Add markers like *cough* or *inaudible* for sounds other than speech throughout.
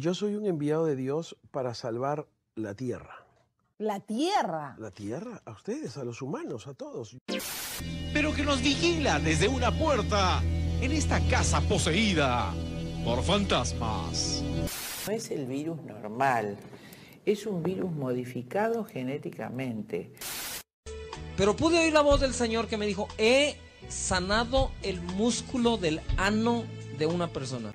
Yo soy un enviado de Dios para salvar la tierra. La tierra. ¿La tierra? A ustedes, a los humanos, a todos. Pero que nos vigila desde una puerta en esta casa poseída por fantasmas. No es el virus normal, es un virus modificado genéticamente. Pero pude oír la voz del Señor que me dijo, he sanado el músculo del ano de una persona.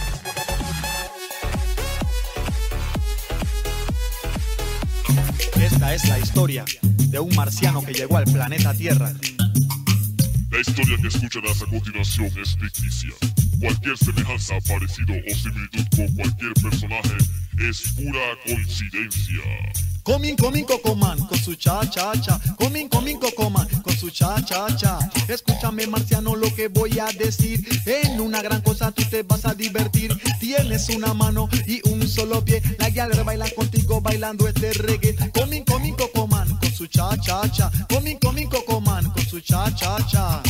Esta es la historia de un marciano que llegó al planeta Tierra. La historia que escucharás a continuación es ficticia. Cualquier semejanza, parecido o similitud con cualquier personaje es pura coincidencia. Comin, comin, cocoman, con su cha, cha, cha. Comin, comin, cocoman, con su cha, cha, cha. Escúchame, marciano, lo que voy a decir. En una gran cosa tú te vas a divertir. Tienes una mano y un solo pie. La galera baila contigo bailando este reggae. Comin, comin, cocoman, con su cha, cha, cha. Comin, comin, cocoman, con su cha, cha, cha.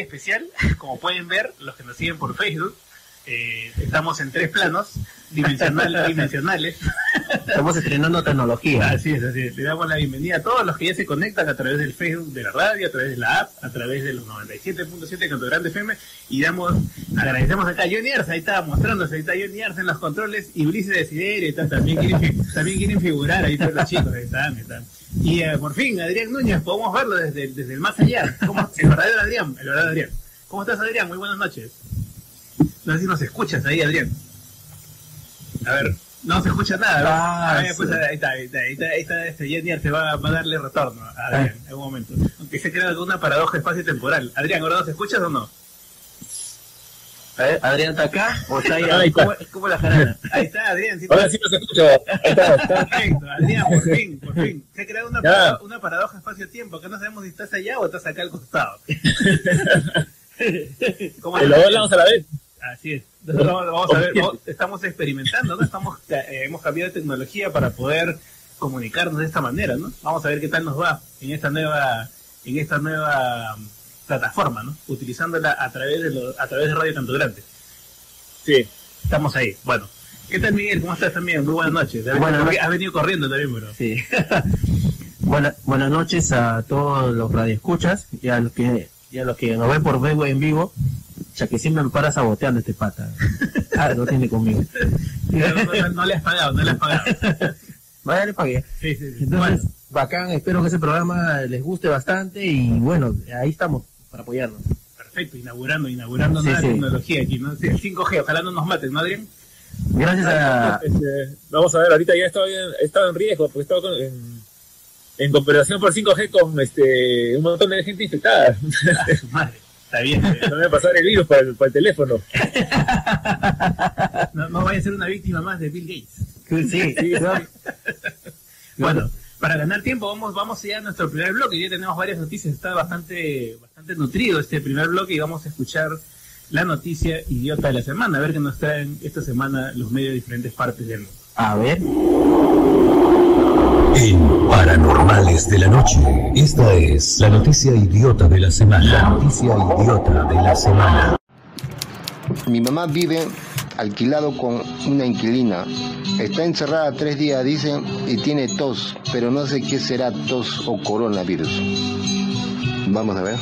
Especial, como pueden ver los que nos siguen por Facebook. eh, estamos en tres planos dimensional- *laughs* dimensionales. Estamos estrenando tecnología. Así es, así es. Le damos la bienvenida a todos los que ya se conectan a través del Facebook de la radio, a través de la app, a través de los 97.7 de Canto Grande FM. Y damos, agradecemos acá a Johnny Arce, ahí está mostrándose, ahí está Johnny Arce en los controles. Y Ulises de Siderio, está, también, quieren, también quieren figurar ahí todos los chicos, ahí están, ahí están. Y eh, por fin, Adrián Núñez, podemos verlo desde, desde el más allá. ¿Cómo- el verdadero Adrián, el verdadero Adrián. ¿Cómo estás, Adrián? Muy buenas noches. No sé si nos escuchas ahí, Adrián. A ver, no se escucha nada. ¿no? Ah, A ver, pues, ahí está, ahí está, ahí está, ahí está este va, va a darle retorno a Adrián en algún momento. Aunque se crea alguna paradoja espacio-temporal. Adrián, ¿ahora nos escuchas o no? A ver, ¿Adrián está acá o está ahí? *laughs* Ahí está. ¿Cómo, cómo la jarana? *laughs* Ahí está, Adrián. Sí, Ahora sí nos escucha. Ahí está, está. Perfecto, Adrián, por fin, por fin. Se ha creado una, Ya. una paradoja espacio-tiempo, que no sabemos si estás allá o estás acá al costado. *laughs* ¿Cómo De los dos lados a la vez. Así es. Entonces, vamos, vamos a ver, vamos- estamos experimentando, ¿no? Estamos, eh, hemos cambiado de tecnología para poder comunicarnos de esta manera, ¿no? Vamos a ver qué tal nos va en esta nueva, en esta nueva plataforma, ¿no? Utilizándola a través de lo- a través de Radio Canto Grande. Sí. Estamos ahí. Bueno. ¿Qué tal Miguel? ¿Cómo estás también? Muy buenas noches. Buenas venido, noches. has venido corriendo también, bro. Sí. Buena- buenas noches a todos los radioescuchas y a los que, y a los que nos ven por Facebook en vivo, ya que siempre me para saboteando este pata. *laughs* Ah, no tiene conmigo. No, no- no- no le has pagado, no le has pagado. *laughs* Vaya, le pagué. Sí, sí, sí. Entonces, Bueno, bacán, espero que ese programa les guste bastante y bueno, ahí estamos para apoyarnos. perfecto, inaugurando, inaugurando Sí, nueva sí. tecnología aquí, ¿no? Sí, el 5G, ojalá no nos maten, ¿no, Adrián? Gracias a... Este, vamos a ver, ahorita ya he estado, en, riesgo, porque he estado con- en, en cooperación por 5G con este, un montón de gente infectada. A su madre. Está bien. bien. No va a pasar el virus para el, para el teléfono. *laughs* No, no vaya a ser una víctima más de Bill Gates. Sí, sí, *laughs* Bueno, para ganar tiempo vamos vamos ya a nuestro primer bloque. Ya tenemos varias noticias, está bastante bastante nutrido este primer bloque y vamos a escuchar la noticia idiota de la semana, a ver qué nos traen esta semana los medios de diferentes partes del mundo. A ver. En Paranormales de la Noche, esta es la noticia idiota de la semana. La noticia idiota de la semana. Mi mamá vive alquilado con una inquilina. Está encerrada tres días, dice, y tiene tos, pero no sé qué será tos o coronavirus. Vamos a ver.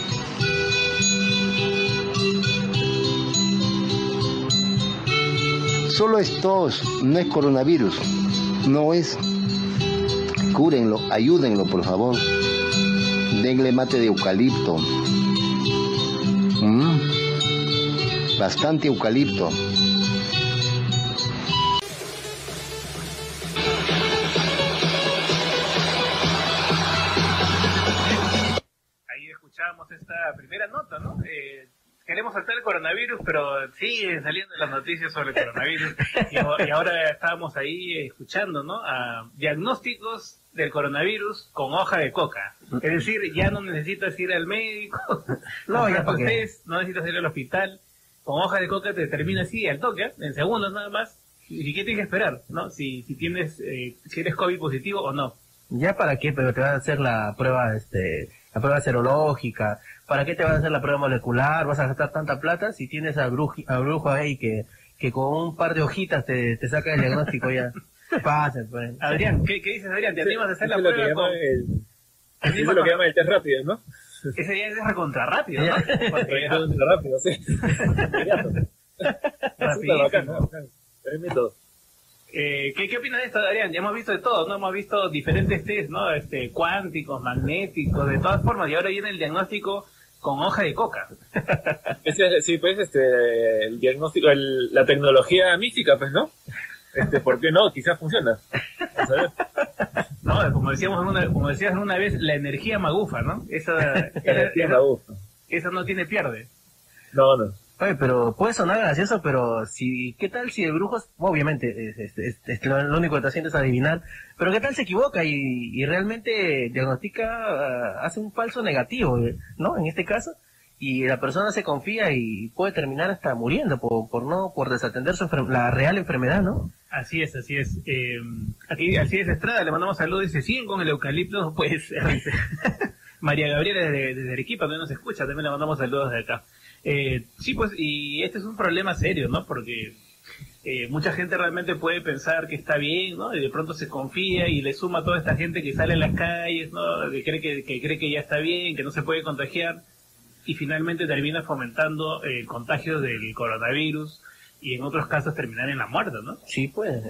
Solo es tos, no es coronavirus. No es. Cúrenlo, ayúdenlo, por favor. Denle mate de eucalipto. Mm, Bastante eucalipto. Esta primera nota, ¿no? Eh, queremos saltar el coronavirus, pero siguen saliendo las noticias sobre el coronavirus. y, ahora estábamos ahí escuchando, ¿no? A diagnósticos del coronavirus con hoja de coca. Es decir, ya no necesitas ir al médico, No, *laughs* ya no necesitas ir al hospital. Con hoja de coca te termina así al toque, en segundos nada más. ¿Y qué tienes que esperar, no? Si, si tienes, eh, si eres COVID positivo o no. ¿Ya para qué? Pero te vas a hacer la prueba, este, la prueba serológica. ¿Para qué te vas a hacer la prueba molecular? ¿Vas a gastar tanta plata si tienes a, bruji- a brujo ahí que, que con un par de hojitas te, te saca el diagnóstico ya? *laughs* Pasa, pues. Adrián, ¿qué, qué dices, Adrián? ¿Te animas a hacer la lo prueba llama con- el, ¿Te eso es lo que a- llama el test rápido, ¿no? Ese ya es recontra rápido, ¿no? Es *laughs* rápido, sí. *laughs* Súper bacán. Eh, ¿qué, ¿Qué opinas de esto, Adrián? Ya hemos visto de todo, ¿no? Hemos visto diferentes test, ¿no? Este, cuánticos, magnéticos, de todas formas, y ahora viene el diagnóstico con hoja de coca. *laughs* Ese es- sí, pues, este, el diagnóstico, el- la tecnología mística, pues, ¿no? Este, ¿por qué no? Quizás funciona. Vamos a ver. ¿No? Como decíamos una, como decías una vez, la energía magufa, ¿no? Esa, *laughs* esa, energía esa- magufa. esa no tiene pierde. No, no. Pero puede sonar gracioso, pero si, ¿qué tal si el brujo, es- obviamente, lo, único que está haciendo es adivinar, pero qué tal se equivoca y, y realmente diagnostica, ah, hace un falso negativo, eh, ¿no? En este caso, y la persona se confía y puede terminar hasta muriendo por, no, por desatender su la real enfermedad, ¿no? Así es, así es. Eh, aquí, así es Estrada, le mandamos saludos. Dice, siguen con el eucalipto, *laughs* pues. *laughs* María Gabriela desde, desde Arequipa, también nos escucha, también le mandamos saludos de acá. Eh, sí, pues, y este es un problema serio, ¿no? Porque eh, mucha gente realmente puede pensar que está bien, ¿no? Y de pronto se confía y le suma a toda esta gente que sale en las calles, ¿no? Que cree que, que cree que ya está bien, que no se puede contagiar y finalmente termina fomentando el contagio del coronavirus y en otros casos terminar en la muerte, ¿no? Sí, pues,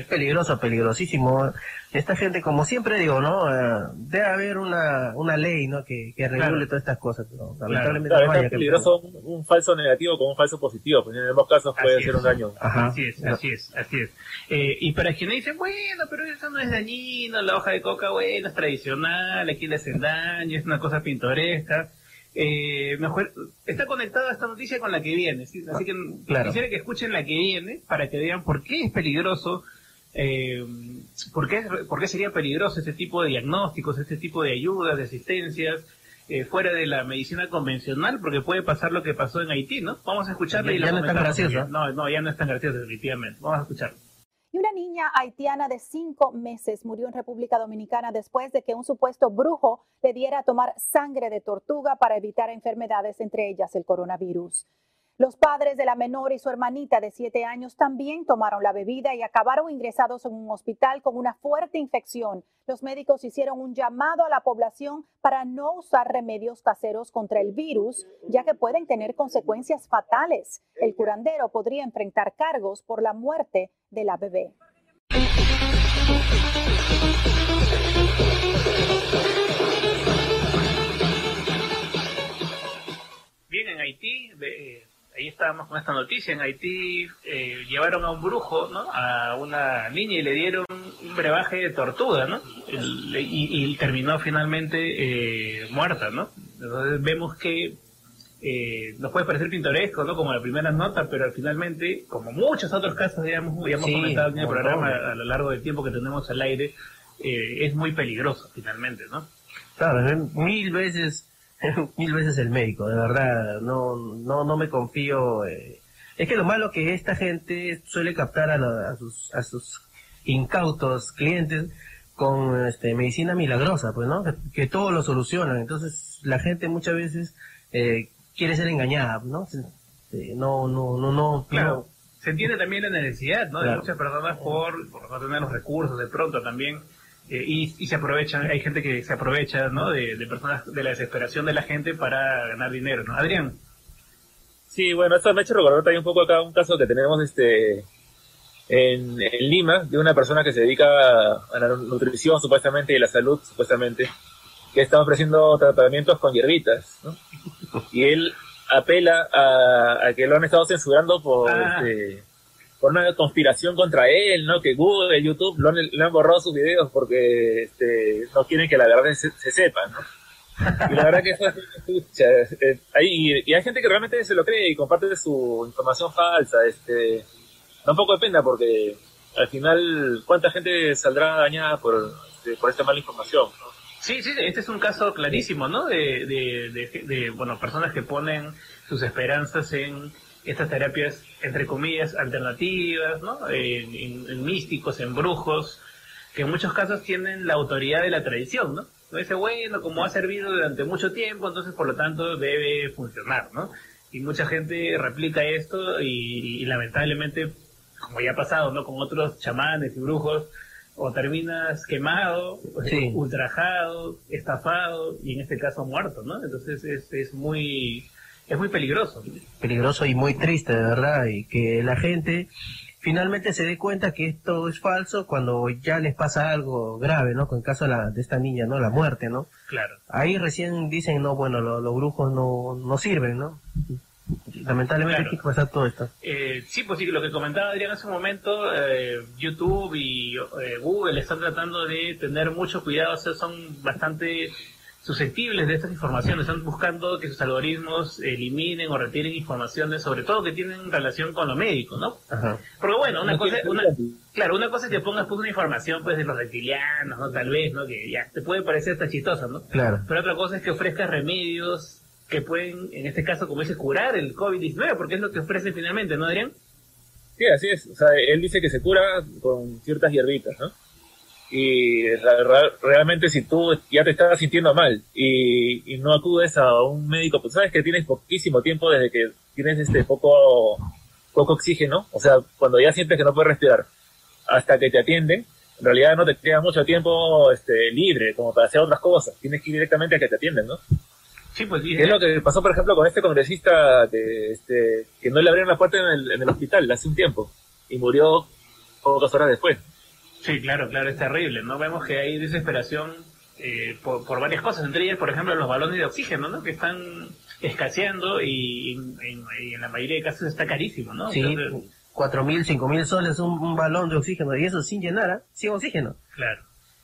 es peligroso, peligrosísimo. Esta gente, como siempre digo, ¿no? Eh, debe haber una, una ley, ¿no? Que, que regule Claro. todas estas cosas, pero lamentablemente Claro, no es que- peligroso un, un falso negativo con un falso positivo, pues en ambos casos puede es. un daño. Así es, así es, así es. Eh, y para quienes dicen, bueno, pero eso no es dañino, la hoja de coca, bueno, es tradicional, aquí le hacen daño, es una cosa pintoresca. Eh, mejor, está conectada esta noticia con la que viene, ¿sí? así que Claro. quisiera que escuchen la que viene para que vean por qué es peligroso, eh, por, qué, por qué sería peligroso este tipo de diagnósticos, este tipo de ayudas, de asistencias, eh, fuera de la medicina convencional, porque puede pasar lo que pasó en Haití, ¿no? Vamos a escucharla Ya- y la ya no es tan. No, no, ya no es tan gracioso, definitivamente. Vamos a escucharlo. Y una niña haitiana de cinco meses murió en República Dominicana después de que un supuesto brujo le diera a tomar sangre de tortuga para evitar enfermedades, entre ellas el coronavirus. Los padres de la menor y su hermanita de siete años también tomaron la bebida y acabaron ingresados en un hospital con una fuerte infección. Los médicos hicieron un llamado a la población para no usar remedios caseros contra el virus, ya que pueden tener consecuencias fatales. El curandero podría enfrentar cargos por la muerte de la bebé. Bien, en Haití, eh, ahí estábamos con esta noticia, en Haití eh, llevaron a un brujo, ¿no? A una niña y le dieron un brebaje de tortuga, ¿no? El- y, y terminó finalmente eh, muerta, ¿no? Entonces vemos que eh, nos puede parecer pintoresco, ¿no? Como la primera nota, pero finalmente, como muchos otros casos, digamos, ya hemos Sí, comentado en el programa a, a lo largo del tiempo que tenemos al aire, eh, es muy peligroso finalmente, ¿no? Claro, mil veces, *laughs* mil veces el médico, de verdad, no, no, no me confío. eh. Es que lo malo que esta gente suele captar a, la- a sus, a sus incautos clientes con este, medicina milagrosa, pues, ¿no? Que, que todo lo solucionan. Entonces, la gente muchas veces eh, quiere ser engañada, ¿no? Eh, no, no, no, no. Claro. Se entiende también la necesidad, ¿no? De muchas personas por, por no tener los recursos de pronto también. Eh, y, y se aprovechan, hay gente que se aprovecha, ¿no? De, de personas, de la desesperación de la gente para ganar dinero, ¿no? Adrián. Sí, bueno, esto me ha hecho recordar también un poco acá un caso que tenemos este en, en Lima de una persona que se dedica a la nutrición supuestamente y la salud supuestamente, que está ofreciendo tratamientos con hierbitas, ¿no? Y él apela a, a que lo han estado censurando por, Ah. este, por una conspiración contra él, ¿no? Que Google, YouTube lo han, le han borrado sus videos porque este, no quieren que la verdad se, se sepa, ¿no? Y la verdad que eso es eh, y hay gente que realmente se lo cree y comparte su información falsa. Este, da un porque al final, ¿cuánta gente saldrá dañada por, este, por esta mala información? Sí, sí, este es un caso clarísimo, ¿no? De, de, bueno, personas que ponen sus esperanzas en estas terapias, entre comillas, alternativas, ¿no? En, en- en místicos, en brujos, que en muchos casos tienen la autoridad de la tradición, ¿no? No dice, bueno, como ha servido durante mucho tiempo, entonces por lo tanto debe funcionar, ¿no? Y mucha gente replica esto y, y lamentablemente, como ya ha pasado, ¿no? Con otros chamanes y brujos, o terminas quemado, Sí. ultrajado, estafado y en este caso muerto, ¿no? Entonces es, es muy es muy peligroso. peligroso y muy triste, de verdad, y que la gente finalmente se dé cuenta que esto es falso cuando ya les pasa algo grave, ¿no? Con el caso de, la, de esta niña, ¿no? La muerte, ¿no? Claro. Ahí recién dicen, no, bueno, lo- los brujos no, no sirven, ¿no? Lamentablemente Claro. hay que pasar todo esto. Eh, sí, pues sí, lo que comentaba Adrián hace un momento, eh, YouTube y eh, Google están tratando de tener mucho cuidado, o sea, son bastante susceptibles de estas informaciones, están buscando que sus algoritmos eliminen o retiren informaciones, sobre todo que tienen relación con lo médico, ¿no? Ajá. Porque bueno, una No cosa, una, claro, una cosa es que pongas pues una información pues de los reptilianos, ¿no? Tal vez, ¿no? Que ya te puede parecer hasta chistosa, ¿no? Claro. Pero otra cosa es que ofrezcas remedios que pueden, en este caso, como dice, curar el COVID-19, porque es lo que ofrecen finalmente, ¿no, Adrián? Sí, así es. O sea, él dice que se cura con ciertas hierbitas, ¿no? Y realmente si tú ya te estás sintiendo mal y, y no acudes a un médico, pues sabes que tienes poquísimo tiempo desde que tienes este poco, poco oxígeno, o sea, cuando ya sientes que no puedes respirar, hasta que te atienden, en realidad no te queda mucho tiempo este, libre como para hacer otras cosas, tienes que ir directamente a que te atienden, ¿no? Sí, pues. Que es lo que pasó, por ejemplo, con este congresista que, este, que no le abrieron la puerta en el, en el hospital hace un tiempo y murió pocas horas después. Sí, claro, claro, es terrible, ¿no? Vemos que hay desesperación eh, por, por varias cosas, entre ellas, por ejemplo, los balones de oxígeno, ¿no? Que están escaseando y, en- en- y en la mayoría de casos está carísimo, ¿no? Sí, Entonces, cuatro mil, cinco mil soles un, un balón de oxígeno, y eso sin llenar, ¿ah? sin oxígeno. Claro.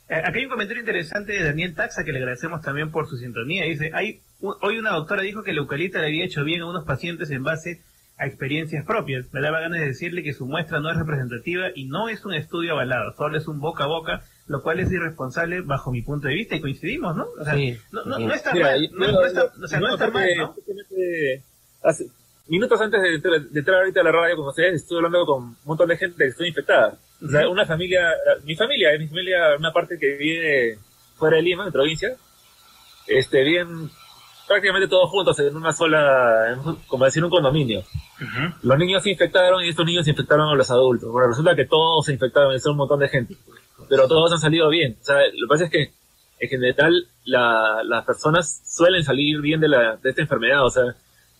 Eh, Aquí hay un comentario interesante de Daniel Taxa que le agradecemos también por su sintonía. Dice, hay hoy una doctora dijo que el eucalipto le había hecho bien a unos pacientes en base a experiencias propias. Me daba ganas de decirle que su muestra no es representativa y no es un estudio avalado, solo es un boca a boca, lo cual es irresponsable bajo mi punto de vista y coincidimos, ¿no? O sea, Sí. no, no, no está Mira, mal, no, está, yo- o sea, no yo está mal, hace- minutos antes de entrar, de entrar ahorita a la radio con ustedes, estuve hablando con un montón de gente que estoy infectada. O sea, una familia, mi familia, mi familia, una parte que vive fuera de Lima, en provincia, este, viven prácticamente todos juntos en una sola, en como decir, un condominio. Los niños se infectaron y estos niños infectaron a los adultos. Bueno, resulta que todos se infectaron son un montón de gente. Pero todos han salido bien. O sea, lo que pasa es que en general la- las personas suelen salir bien de, la, de esta enfermedad. O sea,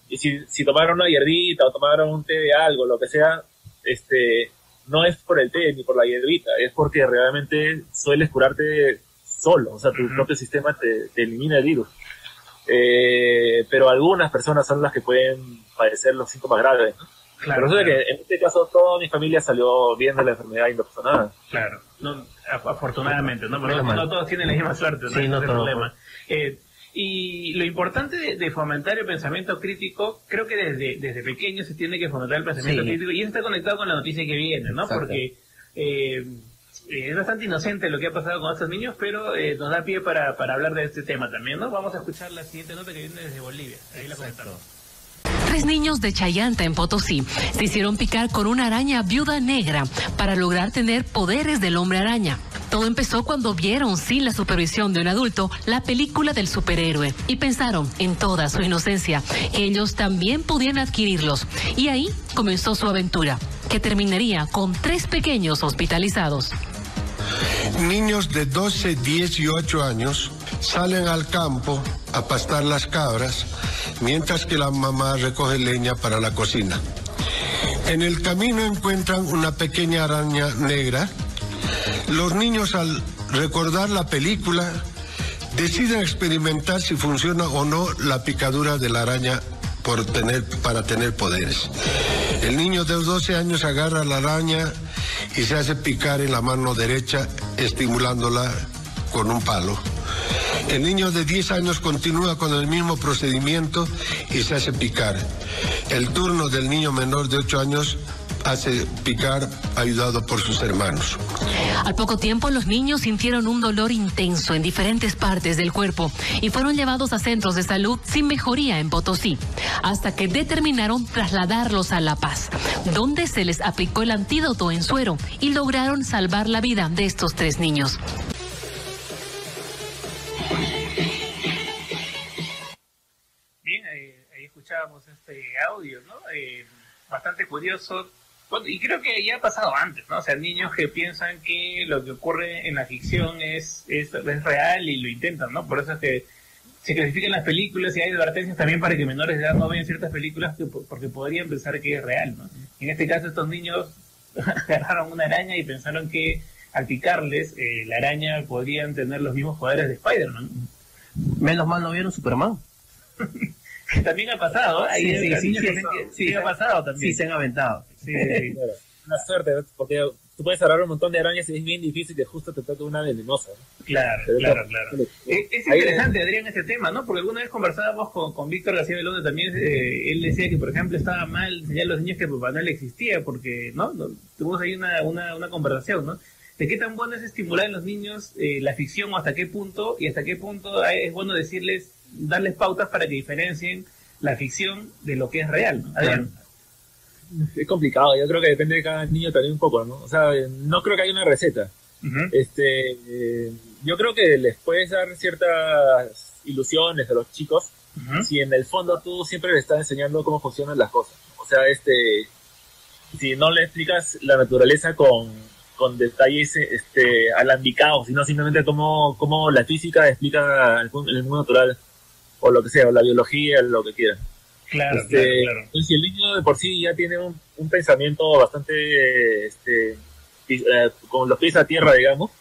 y si, si tomaron una hierbita o tomaron un té de algo, lo que sea, este, no es por el té ni por la hierbita, es porque realmente sueles curarte solo. O sea, tu propio sistema te, te elimina el virus. Eh, pero algunas personas son las que pueden padecer los síntomas graves. ¿no? Claro, pero resulta claro. que en este caso toda mi familia salió bien de la enfermedad y no pasó nada. Claro, no, af- afortunadamente, ¿no? Pero no, todos tienen la misma suerte, ¿no? Sí, no es problema. Eh, y lo importante de, de fomentar el pensamiento crítico, creo que desde, desde pequeño se tiene que fomentar el pensamiento Sí. crítico y eso está conectado con la noticia que viene, ¿no? Exacto. Porque eh, Eh, es bastante inocente lo que ha pasado con estos niños, pero eh, nos da pie para, para hablar de este tema también, ¿no? Vamos a escuchar la siguiente nota que viene desde Bolivia. Ahí la comentamos. Tres niños de Chayanta en Potosí se hicieron picar con una araña viuda negra para lograr tener poderes del hombre araña. Todo empezó cuando vieron sin la supervisión de un adulto la película del superhéroe y pensaron en toda su inocencia que ellos también podían adquirirlos. Y ahí comenzó su aventura, que terminaría con tres pequeños hospitalizados. Niños de 12, 10 y 8 años salen al campo a pastar las cabras mientras que la mamá recoge leña para la cocina. En el camino encuentran una pequeña araña negra. Los niños al recordar la película deciden experimentar si funciona o no la picadura de la araña para tener poderes. El niño de 12 años agarra la araña y se hace picar en la mano derecha, estimulándola con un palo. El niño de 10 años continúa con el mismo procedimiento y se hace picar. El turno del niño menor de 8 años hace picar ayudado por sus hermanos. Al poco tiempo los niños sintieron un dolor intenso en diferentes partes del cuerpo y fueron llevados a centros de salud sin mejoría en Potosí, hasta que determinaron trasladarlos a La Paz, donde se les aplicó el antídoto en suero y lograron salvar la vida de estos tres niños. Bien, eh, ahí escuchábamos este audio, ¿no? Eh, bastante curioso. Bueno, y creo que ya ha pasado antes, ¿no? O sea, niños que piensan que lo que ocurre en la ficción es, es, es real y lo intentan, ¿no? Por eso es que se clasifican las películas y hay advertencias también para que menores de edad no vean ciertas películas que- porque podrían pensar que es real, ¿no? En este caso estos niños *laughs* agarraron una araña y pensaron que al picarles eh, la araña podrían tener los mismos poderes de Spider-Man. Menos mal no vieron Superman. *laughs* Que también ha pasado, ¿eh? Sí, sí, sí, sí ha pasado también. Sí, se han aventado. Sí, sí. *laughs* Claro, Una suerte, ¿no? porque tú puedes agarrar un montón de arañas y es bien difícil que justo te toque una venenosa. ¿no? Claro, Pero claro, claro. no, Es, ahí- interesante, Adrián, este tema, ¿no? Porque alguna vez conversábamos con, con Víctor García Belondo también, eh, él decía que, por ejemplo, estaba mal enseñar a los niños que Papá Noel existía, porque, ¿no? No, Tuvimos ahí una, una, una conversación, ¿no? De qué tan bueno es estimular en los niños eh, la ficción o hasta qué punto, y hasta qué punto es bueno decirles, darles pautas para que diferencien la ficción de lo que es real, ¿no? Adrián. *laughs* Es complicado, yo creo que depende de cada niño también un poco, ¿no? O sea, no creo que haya una receta. Este, eh, yo creo que les puedes dar ciertas ilusiones a los chicos si en el fondo tú siempre les estás enseñando cómo funcionan las cosas. O sea, este, si no le explicas la naturaleza con, con detalles este, alambicados, sino simplemente cómo, cómo la física explica el, mundo- el mundo natural, o lo que sea, o la biología, lo que quieran. Claro, Este, claro, claro. entonces, si el niño de por sí ya tiene un, un pensamiento bastante este, eh, con los pies a tierra, digamos,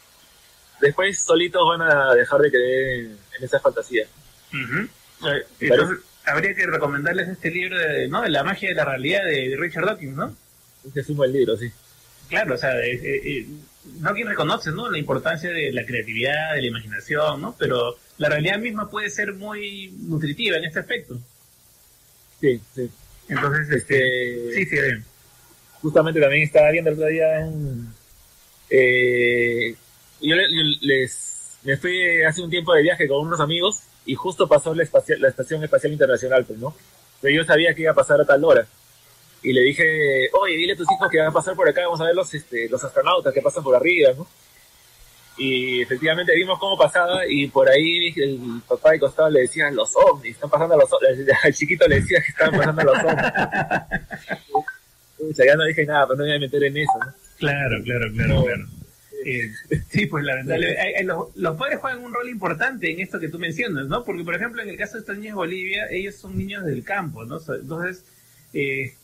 después solitos van a dejar de creer en, en esa fantasía. Ujú. Eh, Entonces, habría que recomendarles este libro de, ¿no? de La magia de la realidad de, Richard Dawkins, ¿no? Es un buen libro, sí. Claro, o sea, eh, eh, eh, Dawkins reconoce, ¿no? La importancia de la creatividad, de la imaginación, ¿no? Pero la realidad misma puede ser muy nutritiva en este aspecto. Sí, sí. Entonces, este... Sí, sí, bien. Justamente también estaba viendo el otro día en... eh, yo, yo les me fui hace un tiempo de viaje con unos amigos y justo pasó la, espacial- la Estación Espacial Internacional, pues, ¿no? Pero yo sabía que iba a pasar a tal hora. Y le dije, oye, dile a tus hijos que van a pasar por acá, vamos a ver los, este, los astronautas que pasan por arriba, ¿no? Y efectivamente vimos cómo pasaba y por ahí el papá de costado le decía, los ovnis, están pasando los ovnis. *laughs* Al chiquito le decía que estaban pasando los ovnis. Ya no dije nada, pero no me voy a meter en eso, ¿no? Claro, claro, claro, claro. Eh, sí, pues lamentablemente. hay- hay- los, los padres juegan un rol importante en esto que tú mencionas, ¿no? Porque, por ejemplo, en el caso de estos niños de Bolivia, ellos son niños del campo, ¿no? Entonces, eh,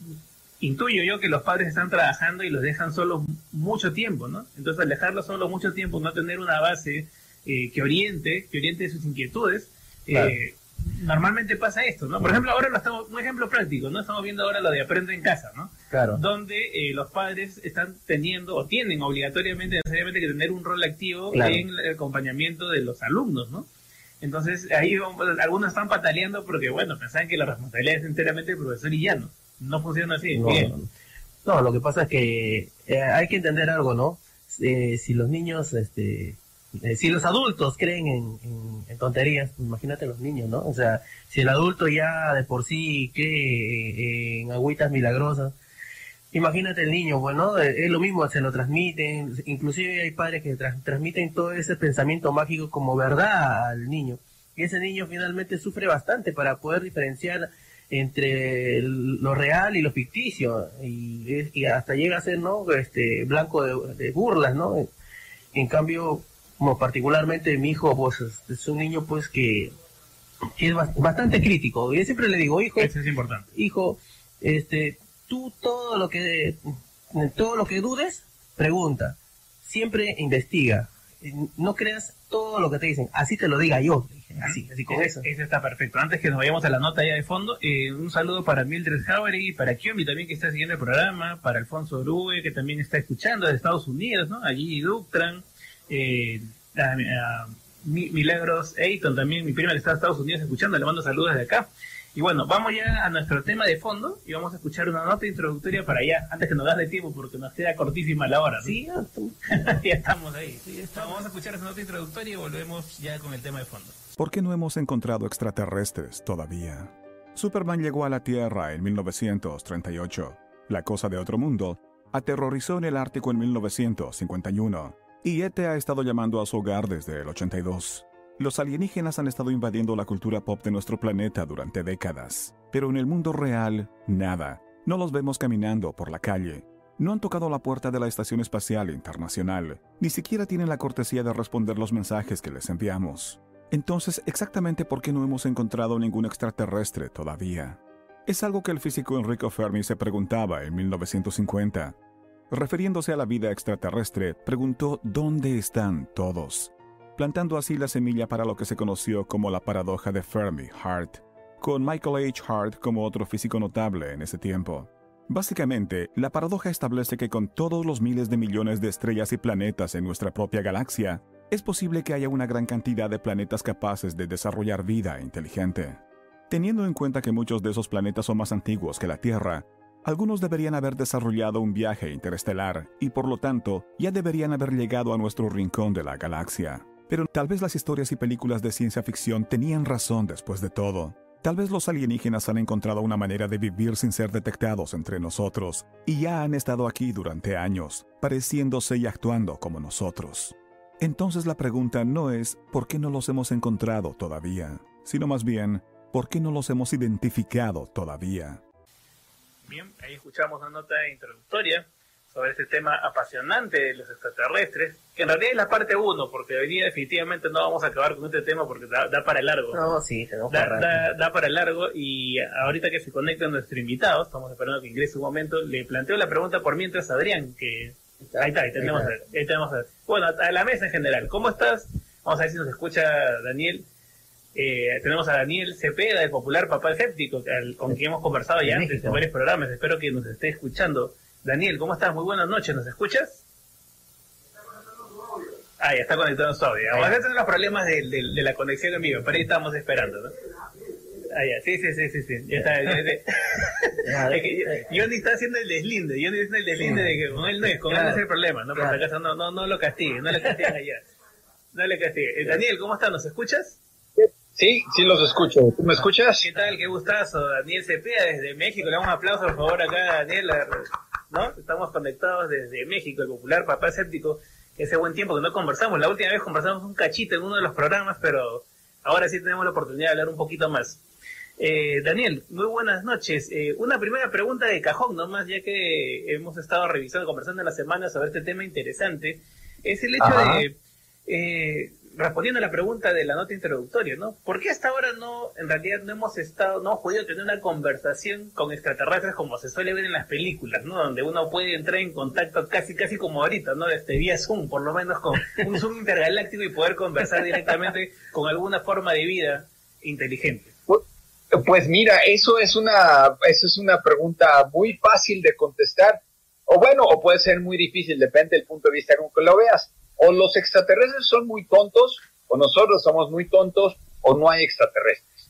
intuyo yo que los padres están trabajando y los dejan solos mucho tiempo, ¿no? Entonces, al dejarlos solos mucho tiempo, no tener una base eh, que oriente, que oriente sus inquietudes, eh, normalmente pasa esto, ¿no? Por ejemplo, ahora lo estamos, un ejemplo práctico, ¿no? Estamos viendo ahora lo de aprende en casa, ¿no? Claro. donde eh, los padres están teniendo o tienen obligatoriamente, necesariamente que tener un rol activo Claro. en el acompañamiento de los alumnos, ¿no? Entonces ahí algunos están pataleando porque, bueno, pensaban que la responsabilidad es enteramente del profesor y ya no. No funciona así. No, Bien. no, lo que pasa es que eh, hay que entender algo, ¿no? eh, si los niños, este, eh, si los adultos creen en, en- en tonterías, imagínate los niños, ¿no? O sea, si el adulto ya de por sí cree eh, en agüitas milagrosas, imagínate el niño, bueno, eh, es lo mismo, se lo transmiten, inclusive hay padres que transmiten todo ese pensamiento mágico como verdad al niño, y ese niño finalmente sufre bastante para poder diferenciar entre el- lo real y lo ficticio, y, hasta llega a ser, ¿no?, este, blanco de, de burlas, ¿no? En cambio, como particularmente mi hijo, pues es- un niño pues que, es bas- bastante crítico. Yo siempre le digo, hijo, Eso es importante. hijo, este, tú todo lo que todo lo que dudes, pregunta. Siempre investiga. No creas todo lo que te dicen. Así te lo diga yo. Así, así con eso. Eso está perfecto. Antes que nos vayamos a la nota ya de fondo, eh, un saludo para Mildred Jauregui, para Kiomi también que está siguiendo el programa, para Alfonso Orue que también está escuchando de Estados Unidos, ¿no? Allí Ductran, eh, a- a Mi- Milagros Eiton también, mi prima que está en Estados Unidos escuchando, le mando saludos de acá. Y bueno, vamos ya a nuestro tema de fondo y vamos a escuchar una nota introductoria para allá, antes que nos das de tiempo porque nos queda cortísima la hora. ¿no? Sí, *laughs* ya estamos ahí. Vamos a escuchar esa nota introductoria y volvemos ya con el tema de fondo. ¿Por qué no hemos encontrado extraterrestres todavía? Superman llegó a la Tierra en 1938. La cosa de otro mundo aterrorizó en el Ártico en 1951. Y ET ha estado llamando a su hogar desde el 82. Los alienígenas han estado invadiendo la cultura pop de nuestro planeta durante décadas. Pero en el mundo real, nada. No los vemos caminando por la calle. No han tocado la puerta de la Estación Espacial Internacional. Ni siquiera tienen la cortesía de responder los mensajes que les enviamos. Entonces, ¿exactamente por qué no hemos encontrado ningún extraterrestre todavía? Es algo que el físico Enrico Fermi se preguntaba en 1950. Refiriéndose a la vida extraterrestre, preguntó ¿dónde están todos? Plantando así la semilla para lo que se conoció como la paradoja de Fermi-Hart, con Michael H. Hart como otro físico notable en ese tiempo. Básicamente, la paradoja establece que con todos los miles de millones de estrellas y planetas en nuestra propia galaxia, es posible que haya una gran cantidad de planetas capaces de desarrollar vida inteligente. Teniendo en cuenta que muchos de esos planetas son más antiguos que la Tierra, algunos deberían haber desarrollado un viaje interestelar y por lo tanto ya deberían haber llegado a nuestro rincón de la galaxia. Pero tal vez las historias y películas de ciencia ficción tenían razón después de todo. Tal vez los alienígenas han encontrado una manera de vivir sin ser detectados entre nosotros, y ya han estado aquí durante años, pareciéndose y actuando como nosotros. Entonces la pregunta no es ¿por qué no los hemos encontrado todavía? sino más bien ¿por qué no los hemos identificado todavía? Bien, ahí escuchamos una nota introductoria sobre este tema apasionante de los extraterrestres, que en realidad es la parte 1, porque hoy día definitivamente no vamos a acabar con este tema porque da, da para largo. No, sí, tenemos Da, para da- da para largo y ahorita que se conecta nuestro invitado, estamos esperando que ingrese un momento, le planteo la pregunta por mientras Adrián, que ahí está, ahí tenemos, Ahí a- ahí tenemos bueno, a la mesa en general, ¿cómo estás? Vamos a ver si nos escucha Daniel. Eh, tenemos a Daniel Cepeda, el popular papá escéptico, al- con quien hemos conversado ya En antes en México. varios programas, espero que nos esté escuchando. Daniel, ¿cómo estás? Muy buenas noches, ¿nos escuchas? Ah, ya está conectado en su audio. Vamos a tener los problemas de, de- de la conexión en vivo, pero ahí estamos esperando, ¿no? Ah, ya, sí, sí, sí, sí, sí. Ya está, ya- ya- Es que Johnny está haciendo el deslinde, Johnny está haciendo el deslinde de que con él no es, con él no es el problema, ¿no? Por si acaso no, no, no lo castigue, no le castigue allá. No le castigue. Eh, Daniel, ¿cómo estás? ¿Nos escuchas? Sí, sí los escucho. ¿Tú me escuchas? ¿Qué tal? Qué gustazo. Daniel Cepeda desde México. Le damos un aplauso, por favor, acá a Daniel. ¿No? Estamos conectados desde México, el popular papá escéptico. Ese buen tiempo que no conversamos. La última vez conversamos un cachito en uno de los programas, pero ahora sí tenemos la oportunidad de hablar un poquito más. Eh, Daniel, muy buenas noches. Eh, una primera pregunta de cajón, nomás, ya que hemos estado revisando, conversando en la semana sobre este tema interesante, es el hecho Ajá. de, eh, respondiendo a la pregunta de la nota introductoria, ¿no? ¿Por qué hasta ahora no, en realidad no hemos estado, no hemos podido tener una conversación con extraterrestres como se suele ver en las películas, ¿no? Donde uno puede entrar en contacto casi, casi como ahorita, ¿no? Este, vía Zoom, por lo menos con un Zoom intergaláctico y poder conversar directamente con alguna forma de vida inteligente. Pues mira, eso es una, eso es una pregunta muy fácil de contestar, o bueno, o puede ser muy difícil, depende del punto de vista con que lo veas. O los extraterrestres son muy tontos, o nosotros somos muy tontos, o no hay extraterrestres.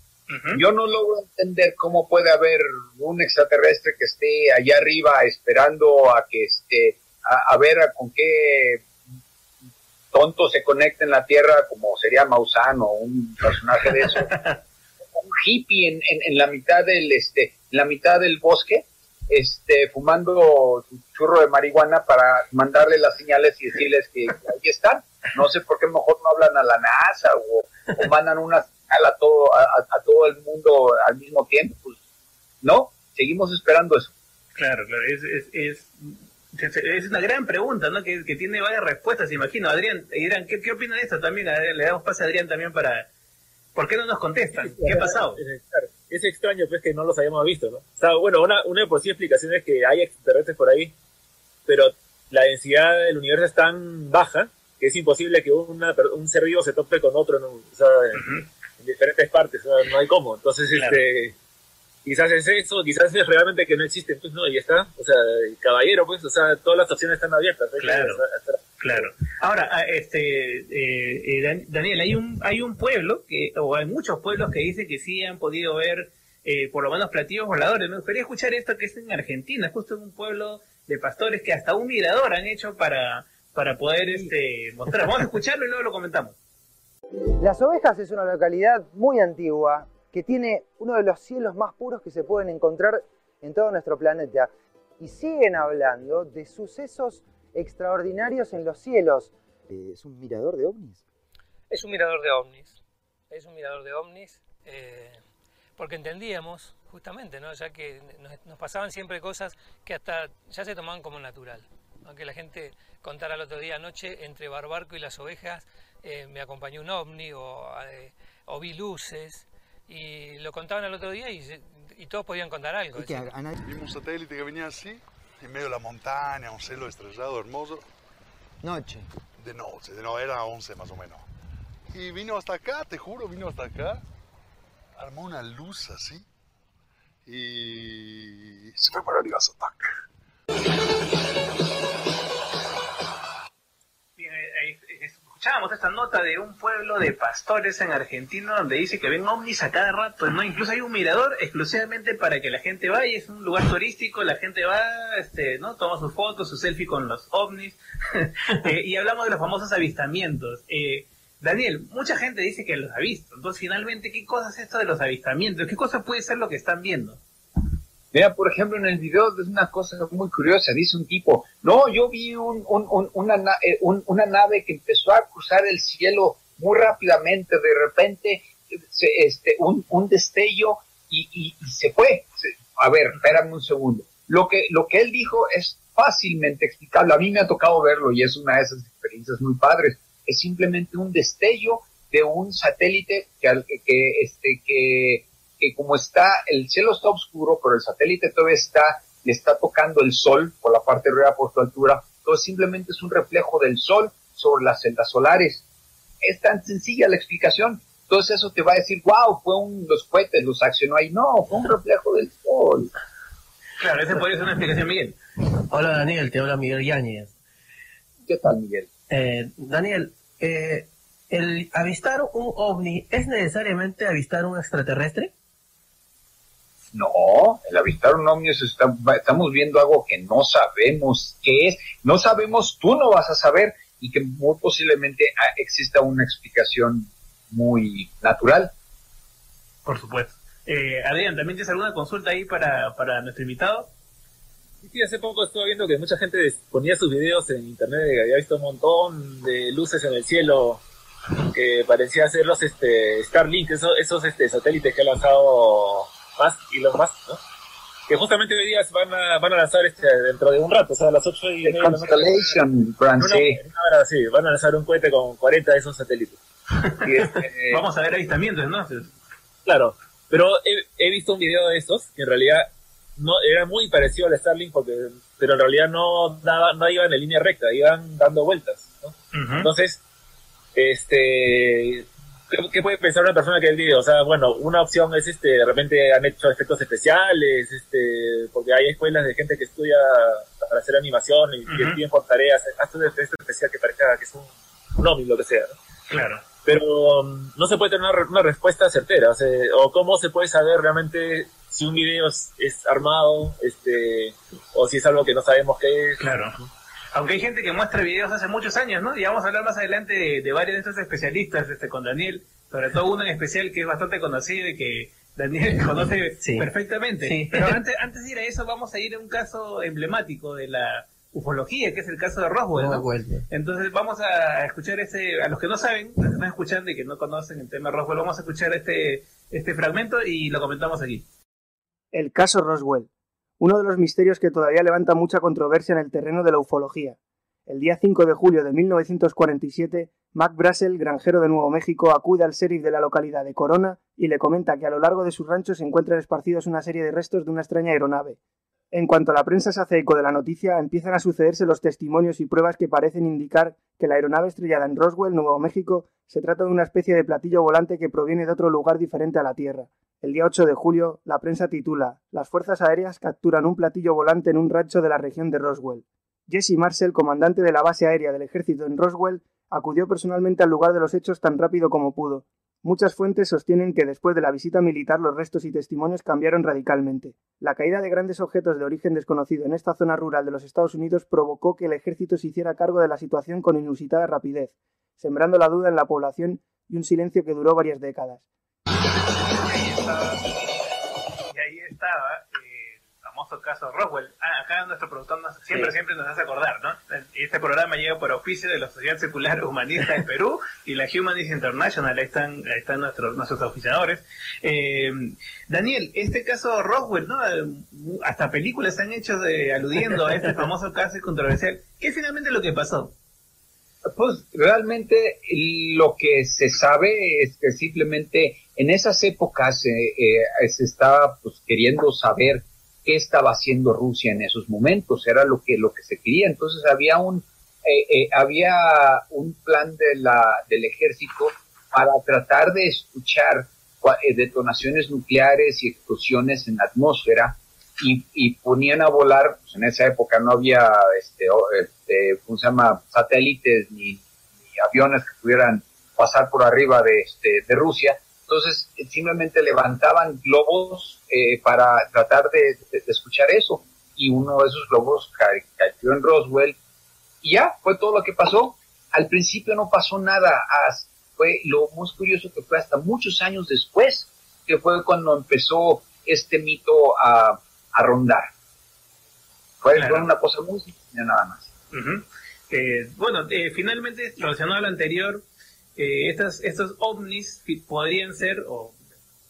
Yo no logro entender cómo puede haber un extraterrestre que esté allá arriba esperando a que esté, a, a ver a con qué tonto se conecta en la Tierra, como sería Maussan o un personaje de eso, *laughs* un hippie en, en, en la mitad del este, en la mitad del bosque, este, fumando su churro de marihuana para mandarle las señales y decirles que ahí están. No sé por qué mejor no hablan a la NASA o, o mandan una señal a todo, a, a todo el mundo al mismo tiempo. Pues, no, seguimos esperando eso. Claro, claro, es, es, es, es una gran pregunta, ¿no? Que, que tiene varias respuestas, imagino. Adrián, Adrián ¿qué, qué opina de esto también? Le damos pase a Adrián también para... ¿Por qué no nos contestan? ¿Qué ha pasado? Claro, es extraño pues que no los hayamos visto, ¿no? O sea, bueno, una, una de por sí explicación es que hay extraterrestres por ahí, pero la densidad del universo es tan baja que es imposible que una, un ser vivo se tope con otro, ¿no? O sea, en, en diferentes partes, o sea, no hay cómo. Entonces, Claro. este, quizás es eso, quizás es realmente que no existen, pues no, y está. O sea, el caballero, pues, o sea, todas las opciones están abiertas. Claro. Claro. Ahora, ah, este, eh, eh, Dan- Daniel, hay un, hay un pueblo, que, o hay muchos pueblos que dicen que sí han podido ver eh, por lo menos platillos voladores. Me gustaría escuchar esto que es en Argentina, justo en un pueblo de pastores que hasta un mirador han hecho para, para poder este, mostrar. Vamos a escucharlo y luego lo comentamos. Las Ovejas es una localidad muy antigua que tiene uno de los cielos más puros que se pueden encontrar en todo nuestro planeta. Y siguen hablando de sucesos extraordinarios en los cielos. Eh, ¿Es un mirador de ovnis? Es un mirador de ovnis. Es un mirador de ovnis eh, porque entendíamos, justamente, ¿no? ya que nos, nos pasaban siempre cosas que hasta ya se tomaban como natural. Aunque la gente contara el otro día anoche, entre Barbarco y las ovejas, eh, me acompañó un ovni o, eh, o vi luces. Y lo contaban el otro día y, y todos podían contar algo. ¿Y qué, decían, a nadie- Vimos un satélite que venía así, en medio de la montaña, un cielo estrellado hermoso. Noche. De noche, de no, era 11 más o menos. Y vino hasta acá, te juro, vino hasta acá. Armó una luz así. Y se fue para arriba, ataque. Escuchábamos esta nota de un pueblo de pastores en Argentina donde dice que ven ovnis a cada rato, ¿no? Incluso hay un mirador exclusivamente para que la gente vaya, es un lugar turístico, la gente va, este, ¿no? Toma sus fotos, su selfie con los ovnis. *laughs* Eh, y hablamos de los famosos avistamientos. Eh, Daniel, mucha gente dice que los ha visto. Entonces, finalmente, ¿qué cosa es esto de los avistamientos? ¿Qué cosa puede ser lo que están viendo? Mira, por ejemplo, en el video es una cosa muy curiosa. Dice un tipo, no, yo vi un- un- un- una, na- eh, nave que empezó a cruzar el cielo muy rápidamente. De repente, este, un, destello y, se fue. A ver, espérame un segundo. Lo que, lo que él dijo es fácilmente explicable. A mí me ha tocado verlo y es una de esas experiencias muy padres. Es simplemente un destello de un satélite que, que, este, que, que como está, el cielo está oscuro, pero el satélite todavía está, le está tocando el sol por la parte de arriba por su altura. Entonces simplemente es un reflejo del sol sobre las celdas solares. Es tan sencilla la explicación. Entonces eso te va a decir, wow, fue un, los cohetes, los accionó ahí. No, fue un reflejo del sol. Claro, esa podría ser una explicación, Miguel. Hola Daniel, te habla Miguel Yáñez. ¿Qué tal, Miguel? Eh, Daniel, eh, ¿el avistar un ovni es necesariamente avistar un extraterrestre? No, el avistar un ovni es está- estamos viendo algo que no sabemos qué es. No sabemos, tú no vas a saber y que muy posiblemente ah, exista una explicación muy natural. Por supuesto. Eh, Adrián, ¿también tienes alguna consulta ahí para, para nuestro invitado? Sí, hace poco estuve viendo que mucha gente ponía sus videos en internet de que había visto un montón de luces en el cielo que parecía ser los este, Starlink, esos, esos este, satélites que ha lanzado Musk y los más, ¿no? Que justamente hoy día van a, van a lanzar este, dentro de un rato, o sea, a las 8 y media. Constellation, Brand, sí. en una hora, sí, van a lanzar un cohete con 40 de esos satélites. Y *laughs* este, Vamos a ver avistamientos, ¿no? Claro, pero he, he visto un video de estos que en realidad no era muy parecido al Starlink porque pero en realidad no daba, no iban en línea recta, iban dando vueltas, ¿no? Entonces, este ¿qué, qué puede pensar una persona que video? O sea, bueno, una opción es este, de repente han hecho efectos especiales, este, porque hay escuelas de gente que estudia para hacer animación y que Ujú. piden por tareas, hace un efecto especial que parezca que es un, un ovni, lo que sea, ¿no? Claro. pero um, no se puede tener una, una respuesta certera, o, sea, o cómo se puede saber realmente si un video es, es armado, este, o si es algo que no sabemos qué es. Claro. Aunque hay gente que muestra videos hace muchos años, ¿no? Y vamos a hablar más adelante de, de varios de estos especialistas, este, con Daniel, sobre todo uno en especial que es bastante conocido y que Daniel *laughs* conoce Sí. perfectamente. Sí. Pero *laughs* antes, antes de ir a eso, vamos a ir a un caso emblemático de la ufología, que es el caso de Roswell, ¿no? Roswell. Entonces vamos a escuchar este, a los que no saben, los que están escuchando y que no conocen el tema Roswell, vamos a escuchar este, este fragmento y lo comentamos aquí. El caso Roswell, uno de los misterios que todavía levanta mucha controversia en el terreno de la ufología. El día 5 de julio de 1947, Mac Brassel, granjero de Nuevo México, acude al sheriff de la localidad de Corona y le comenta que a lo largo de su rancho se encuentran esparcidos una serie de restos de una extraña aeronave. En cuanto la prensa se hace eco de la noticia, empiezan a sucederse los testimonios y pruebas que parecen indicar que la aeronave estrellada en Roswell, Nuevo México, se trata de una especie de platillo volante que proviene de otro lugar diferente a la Tierra. El día 8 de julio, la prensa titula Las fuerzas aéreas capturan un platillo volante en un rancho de la región de Roswell. Jesse Marshall, comandante de la base aérea del ejército en Roswell, acudió personalmente al lugar de los hechos tan rápido como pudo. Muchas fuentes sostienen que después de la visita militar los restos y testimonios cambiaron radicalmente. La caída de grandes objetos de origen desconocido en esta zona rural de los Estados Unidos provocó que el ejército se hiciera cargo de la situación con inusitada rapidez, sembrando la duda en la población y un silencio que duró varias décadas. Y ahí famoso caso Roswell. Ah, acá nuestro productor nos- siempre, Sí. siempre nos hace acordar, ¿no? Este programa llega por auspicio de la Sociedad Secular Humanista de Perú *laughs* y la Humanist International. Ahí están, ahí están nuestros, nuestros auspiciadores. Eh, Daniel, este caso Roswell, ¿no? Hasta películas se han hecho de, aludiendo a este *laughs* famoso caso controversial. ¿Qué es finalmente lo que pasó? Pues realmente lo que se sabe es que simplemente en esas épocas eh, eh, se estaba pues queriendo saber qué estaba haciendo Rusia en esos momentos, era lo que lo que se quería. Entonces había un eh, eh, había un plan de la del ejército para tratar de escuchar eh, detonaciones nucleares y explosiones en la atmósfera y, y ponían a volar, pues en esa época no había, este, este, ¿cómo se llama?, satélites ni, ni aviones que pudieran pasar por arriba de, este, de Rusia. Entonces, simplemente levantaban globos eh, para tratar de, de- de escuchar eso. Y uno de esos globos ca- cayó en Roswell. Y ya, fue todo lo que pasó. Al principio no pasó nada. as- Fue lo más curioso que fue hasta muchos años después, que fue cuando empezó este mito a, a rondar. Fue, Claro. fue una cosa muy sencilla nada más. Eh, bueno, eh, finalmente, relacionado a lo anterior, eh, estas, estos ovnis podrían ser, o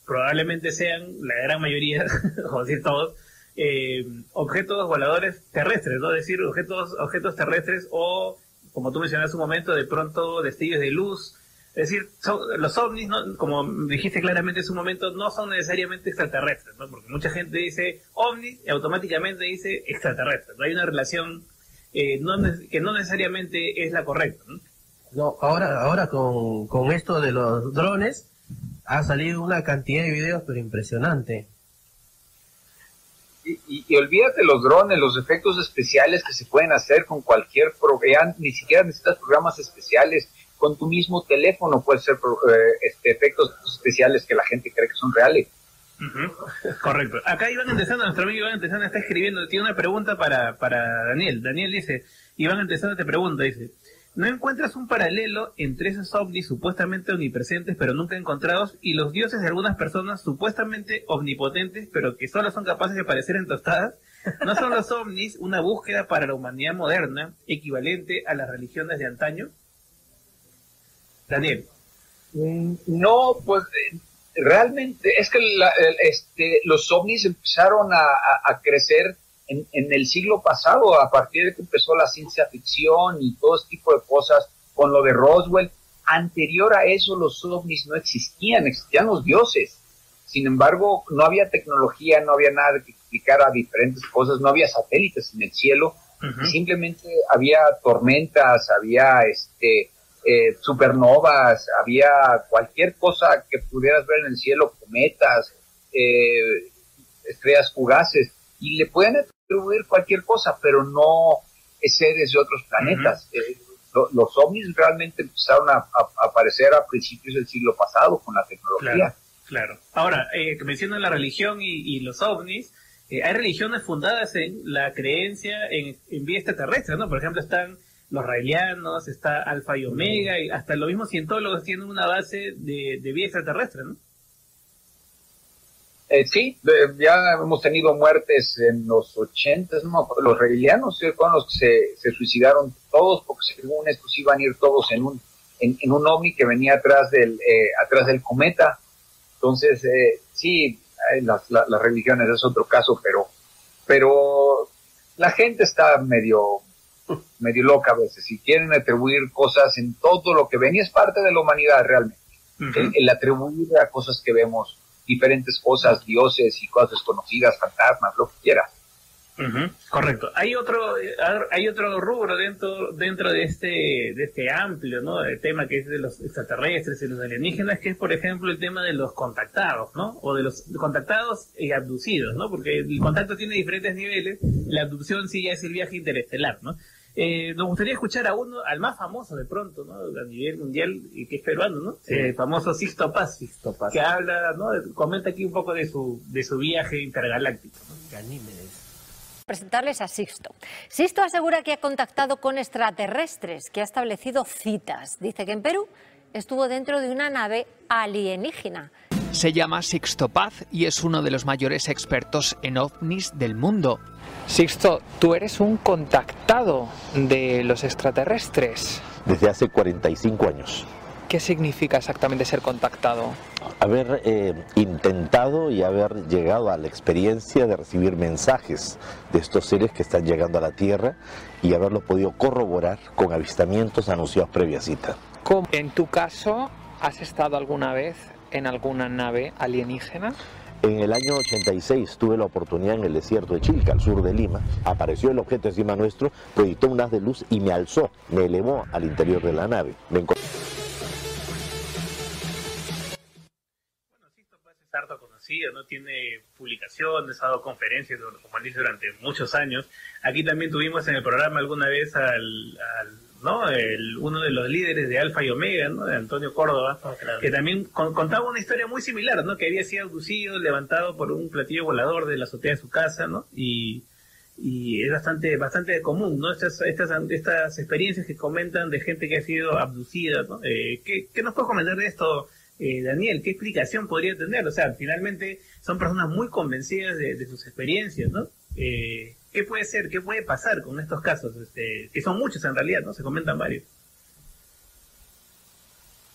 probablemente sean, la gran mayoría, *laughs* o decir todos, eh, objetos voladores terrestres, ¿no? Es decir, objetos, objetos terrestres o, como tú mencionaste un momento, de pronto destellos de luz. Es decir, los ovnis, ¿no? como dijiste claramente en un momento, no son necesariamente extraterrestres, ¿no? Porque mucha gente dice ovni y automáticamente dice extraterrestres. Hay una relación eh, que no necesariamente es la correcta. ¿no? No, ahora, ahora con, con esto de los drones ha salido una cantidad de videos pero impresionante. Y, y- y olvídate los drones, los efectos especiales que se pueden hacer con cualquier programa, ni siquiera necesitas programas especiales, con tu mismo teléfono puedes hacer pro- eh, este, efectos especiales que la gente cree que son reales. Correcto. Acá Iván Antesana, nuestro amigo Iván Antesana está escribiendo, tiene una pregunta para, para Daniel. Daniel dice, Iván Antesana te pregunta, dice, ¿no encuentras un paralelo entre esos ovnis supuestamente omnipresentes pero nunca encontrados y los dioses de algunas personas supuestamente omnipotentes pero que solo son capaces de aparecer en tostadas? ¿No son los ovnis una búsqueda para la humanidad moderna equivalente a las religiones de antaño? Daniel. Mm, No, pues eh, realmente es que la- este, los ovnis empezaron a crecer en, en el siglo pasado, a partir de que empezó la ciencia ficción y todo este tipo de cosas con lo de Roswell. Anterior a eso los ovnis no existían, existían los dioses. Sin embargo, no había tecnología, no había nada que explicara diferentes cosas, no había satélites en el cielo, simplemente había tormentas, había este eh, supernovas, había cualquier cosa que pudieras ver en el cielo, cometas, eh, estrellas fugaces, y le pueden atribuir cualquier cosa, pero no seres de otros planetas. Eh, lo- los ovnis realmente empezaron a, a- a aparecer a principios del siglo pasado con la tecnología. Claro, claro. Ahora, eh, que mencionan la religión y, y los ovnis, eh, hay religiones fundadas en la creencia en, en vida extraterrestre, ¿no? Por ejemplo, están los raelianos, está Alfa y Omega, y hasta los mismos cientólogos tienen una base de, de vida extraterrestre, ¿no? Eh, sí, ya hemos tenido muertes en los 80, no los raelianos eh, fueron los que se, se suicidaron todos porque según estos iban a ir todos en un en, en un ovni que venía atrás del eh, atrás del cometa. Entonces, eh, sí, eh, las, la- las religiones es otro caso, pero pero la gente está medio medio loca a veces y quieren atribuir cosas en todo lo que ven y es parte de la humanidad realmente. el, el atribuir a cosas que vemos diferentes cosas, dioses y cosas desconocidas, fantasmas, lo que quieras. Correcto. Hay otro, hay otro rubro dentro, dentro de este, de este amplio, ¿no? El tema que es de los extraterrestres y los alienígenas, que es, por ejemplo, el tema de los contactados, ¿no? O de los contactados y abducidos, ¿no? Porque el contacto tiene diferentes niveles. La abducción sí ya es el viaje interestelar, ¿no? Eh, nos gustaría escuchar a uno, al más famoso de pronto, ¿no? A nivel mundial, y que es peruano, ¿no? Sí. El famoso Sixto Paz. Sixto Paz. Que habla, ¿no? Comenta aquí un poco de su, de su viaje intergaláctico. presentarles a Sixto. Sixto asegura que ha contactado con extraterrestres, que ha establecido citas. Dice que en Perú estuvo dentro de una nave alienígena. Se llama Sixto Paz y es uno de los mayores expertos en ovnis del mundo. Sixto, tú eres un contactado de los extraterrestres. desde hace 45 años. ¿Qué significa exactamente ser contactado? Haber eh, intentado y haber llegado a la experiencia de recibir mensajes de estos seres que están llegando a la Tierra y haberlo podido corroborar con avistamientos anunciados previa cita. ¿Cómo? En tu caso, ¿has estado alguna vez en alguna nave alienígena? En el año 86 tuve la oportunidad en el desierto de Chilca, al sur de Lima. Apareció el objeto encima nuestro, proyectó un haz de luz y me alzó, me elevó al interior de la nave. Me conocido, ¿no? Tiene publicaciones, ha dado conferencias, como él dice, durante muchos años. Aquí también tuvimos en el programa alguna vez al, al, ¿no? El, uno de los líderes de Alfa y Omega, ¿no? De Antonio Córdoba, que también con- contaba una historia muy similar, ¿no? Que había sido abducido, levantado por un platillo volador de la azotea de su casa, ¿no? Y, y es bastante bastante común, ¿no? Estas, estas, estas experiencias que comentan de gente que ha sido abducida, ¿no? Eh, ¿qué, ¿Qué nos puedes comentar de esto, eh, Daniel? ¿Qué explicación podría tener? O sea, finalmente son personas muy convencidas de, de sus experiencias, ¿no? Eh, ¿Qué puede ser? ¿Qué puede pasar con estos casos? Este, que son muchos en realidad, ¿no? Se comentan varios.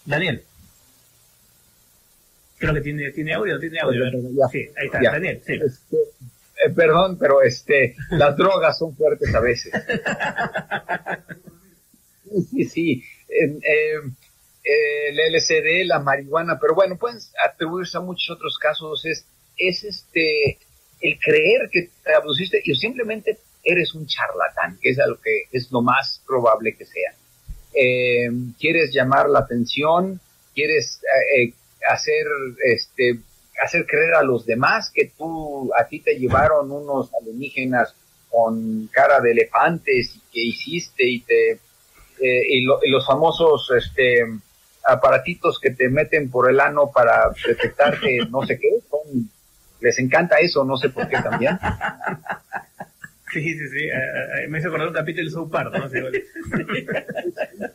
Daniel. Creo que tiene, tiene audio, tiene audio. Ya. Sí, ahí está, Ya. Daniel, sí. Este, eh, perdón, pero este, las drogas son fuertes a veces. *laughs* Sí, sí. eh, eh, el LSD, la marihuana, pero bueno, pueden atribuirse a muchos otros casos. Es, es este, el creer que te abduciste y simplemente eres un charlatán, que es a lo que es lo más probable que sea. Eh, quieres llamar la atención, quieres eh, eh, hacer este hacer creer a los demás que tú a ti te llevaron unos alienígenas con cara de elefantes y que hiciste y te y, lo- y los famosos este aparatitos que te meten por el ano para detectarte no sé qué son les encanta eso no sé por qué también Sí, sí, sí. me hizo acordar un capítulo de South Park, ¿no? Sí, vale. *laughs*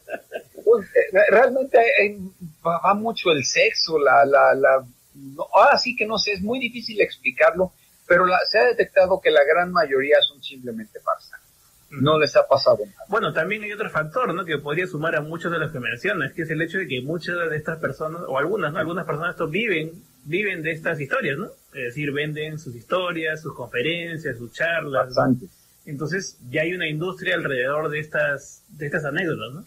Pues, eh, realmente eh, va, va mucho el sexo, la, la, la, no, ahora sí que no sé, es muy difícil explicarlo, pero la- se ha detectado que la gran mayoría son simplemente farsa. No les ha pasado nada. Bueno, también hay otro factor, ¿no? Que podría sumar a muchos de los que mencionas, que es el hecho de que muchas de estas personas, o algunas, ¿no? Algunas personas esto viven, viven de estas historias, ¿no? Es decir, venden sus historias, sus conferencias, sus charlas. Entonces, ya hay una industria alrededor de estas, de estas anécdotas, ¿no?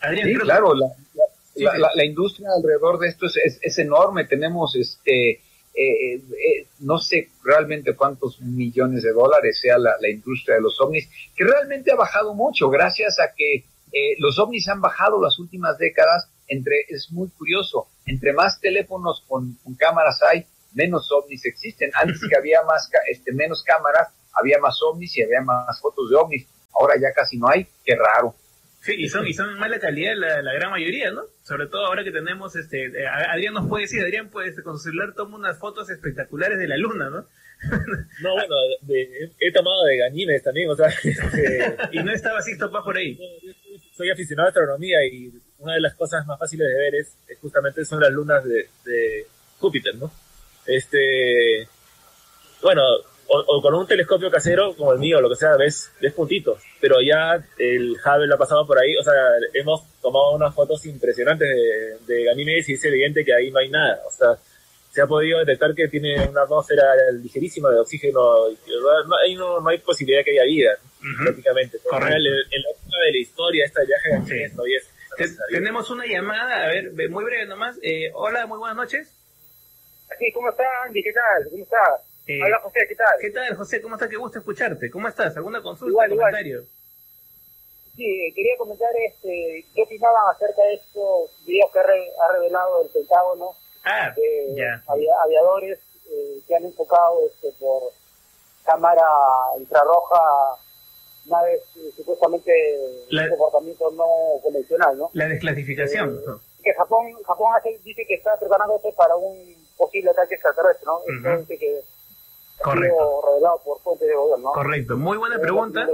Adrián, Sí, creo- claro, la, la- Sí, la- sí. la- la industria alrededor de esto es, es- es enorme. Tenemos, este, eh, eh, no sé realmente cuántos millones de dólares sea la, la industria de los ovnis, que realmente ha bajado mucho gracias a que eh, los ovnis han bajado las últimas décadas. Entre, es muy curioso, entre más teléfonos con, con cámaras hay, menos ovnis existen. Antes que *laughs* había más, este, menos cámaras, había más ovnis y había más fotos de ovnis. Ahora ya casi no hay. Qué raro. Sí, y son, y son mala calidad la, la gran mayoría, ¿no? Sobre todo ahora que tenemos, este, eh, Adrián nos puede decir, Adrián pues con su celular toma unas fotos espectaculares de la luna, ¿no? *laughs* No, bueno, de- he tomado de gallines también, o sea, *laughs* este, y no estaba Sixto Paz por ahí. soy aficionado a astronomía y una de las cosas más fáciles de ver es, es justamente son las lunas de, de Júpiter, ¿no? Este, bueno, o, o con un telescopio casero como el mío, lo que sea, ves, ves puntitos, pero ya el Hubble lo ha pasado por ahí, o sea, hemos tomado unas fotos impresionantes de, de Ganímedes y es evidente que ahí no hay nada, o sea, se ha podido detectar que tiene una atmósfera ligerísima de oxígeno, y no, ahí no, no hay posibilidad de que haya vida, prácticamente. Correcto. En, en la época de la historia, esta viaje de Ganímedes todavía es Te- tenemos una llamada, a ver, ve- muy breve nomás. Eh, hola, muy buenas noches. Sí, ¿cómo está Andy? ¿Qué tal? ¿Cómo está? Eh, Hola José, ¿qué tal? ¿Qué tal, José? ¿Cómo está? Qué gusto escucharte. ¿Cómo estás? ¿Alguna consulta, Igual, igual. comentario? Sí, quería comentar este, qué opinaban acerca de estos videos que ha re- ha revelado el Pentágono Ah, de avia- aviadores eh, que han enfocado este, por cámara infrarroja naves eh, supuestamente de comportamiento no convencional, ¿no? La desclasificación. ¿no? Que Japón, Japón hace- dice que está preparándose para un posible ataque extraterrestre, ¿no? Esto Ujú. dice que Correcto. sido revelado por fuentes de gobierno, ¿no? Correcto. Muy buena Eh, pregunta.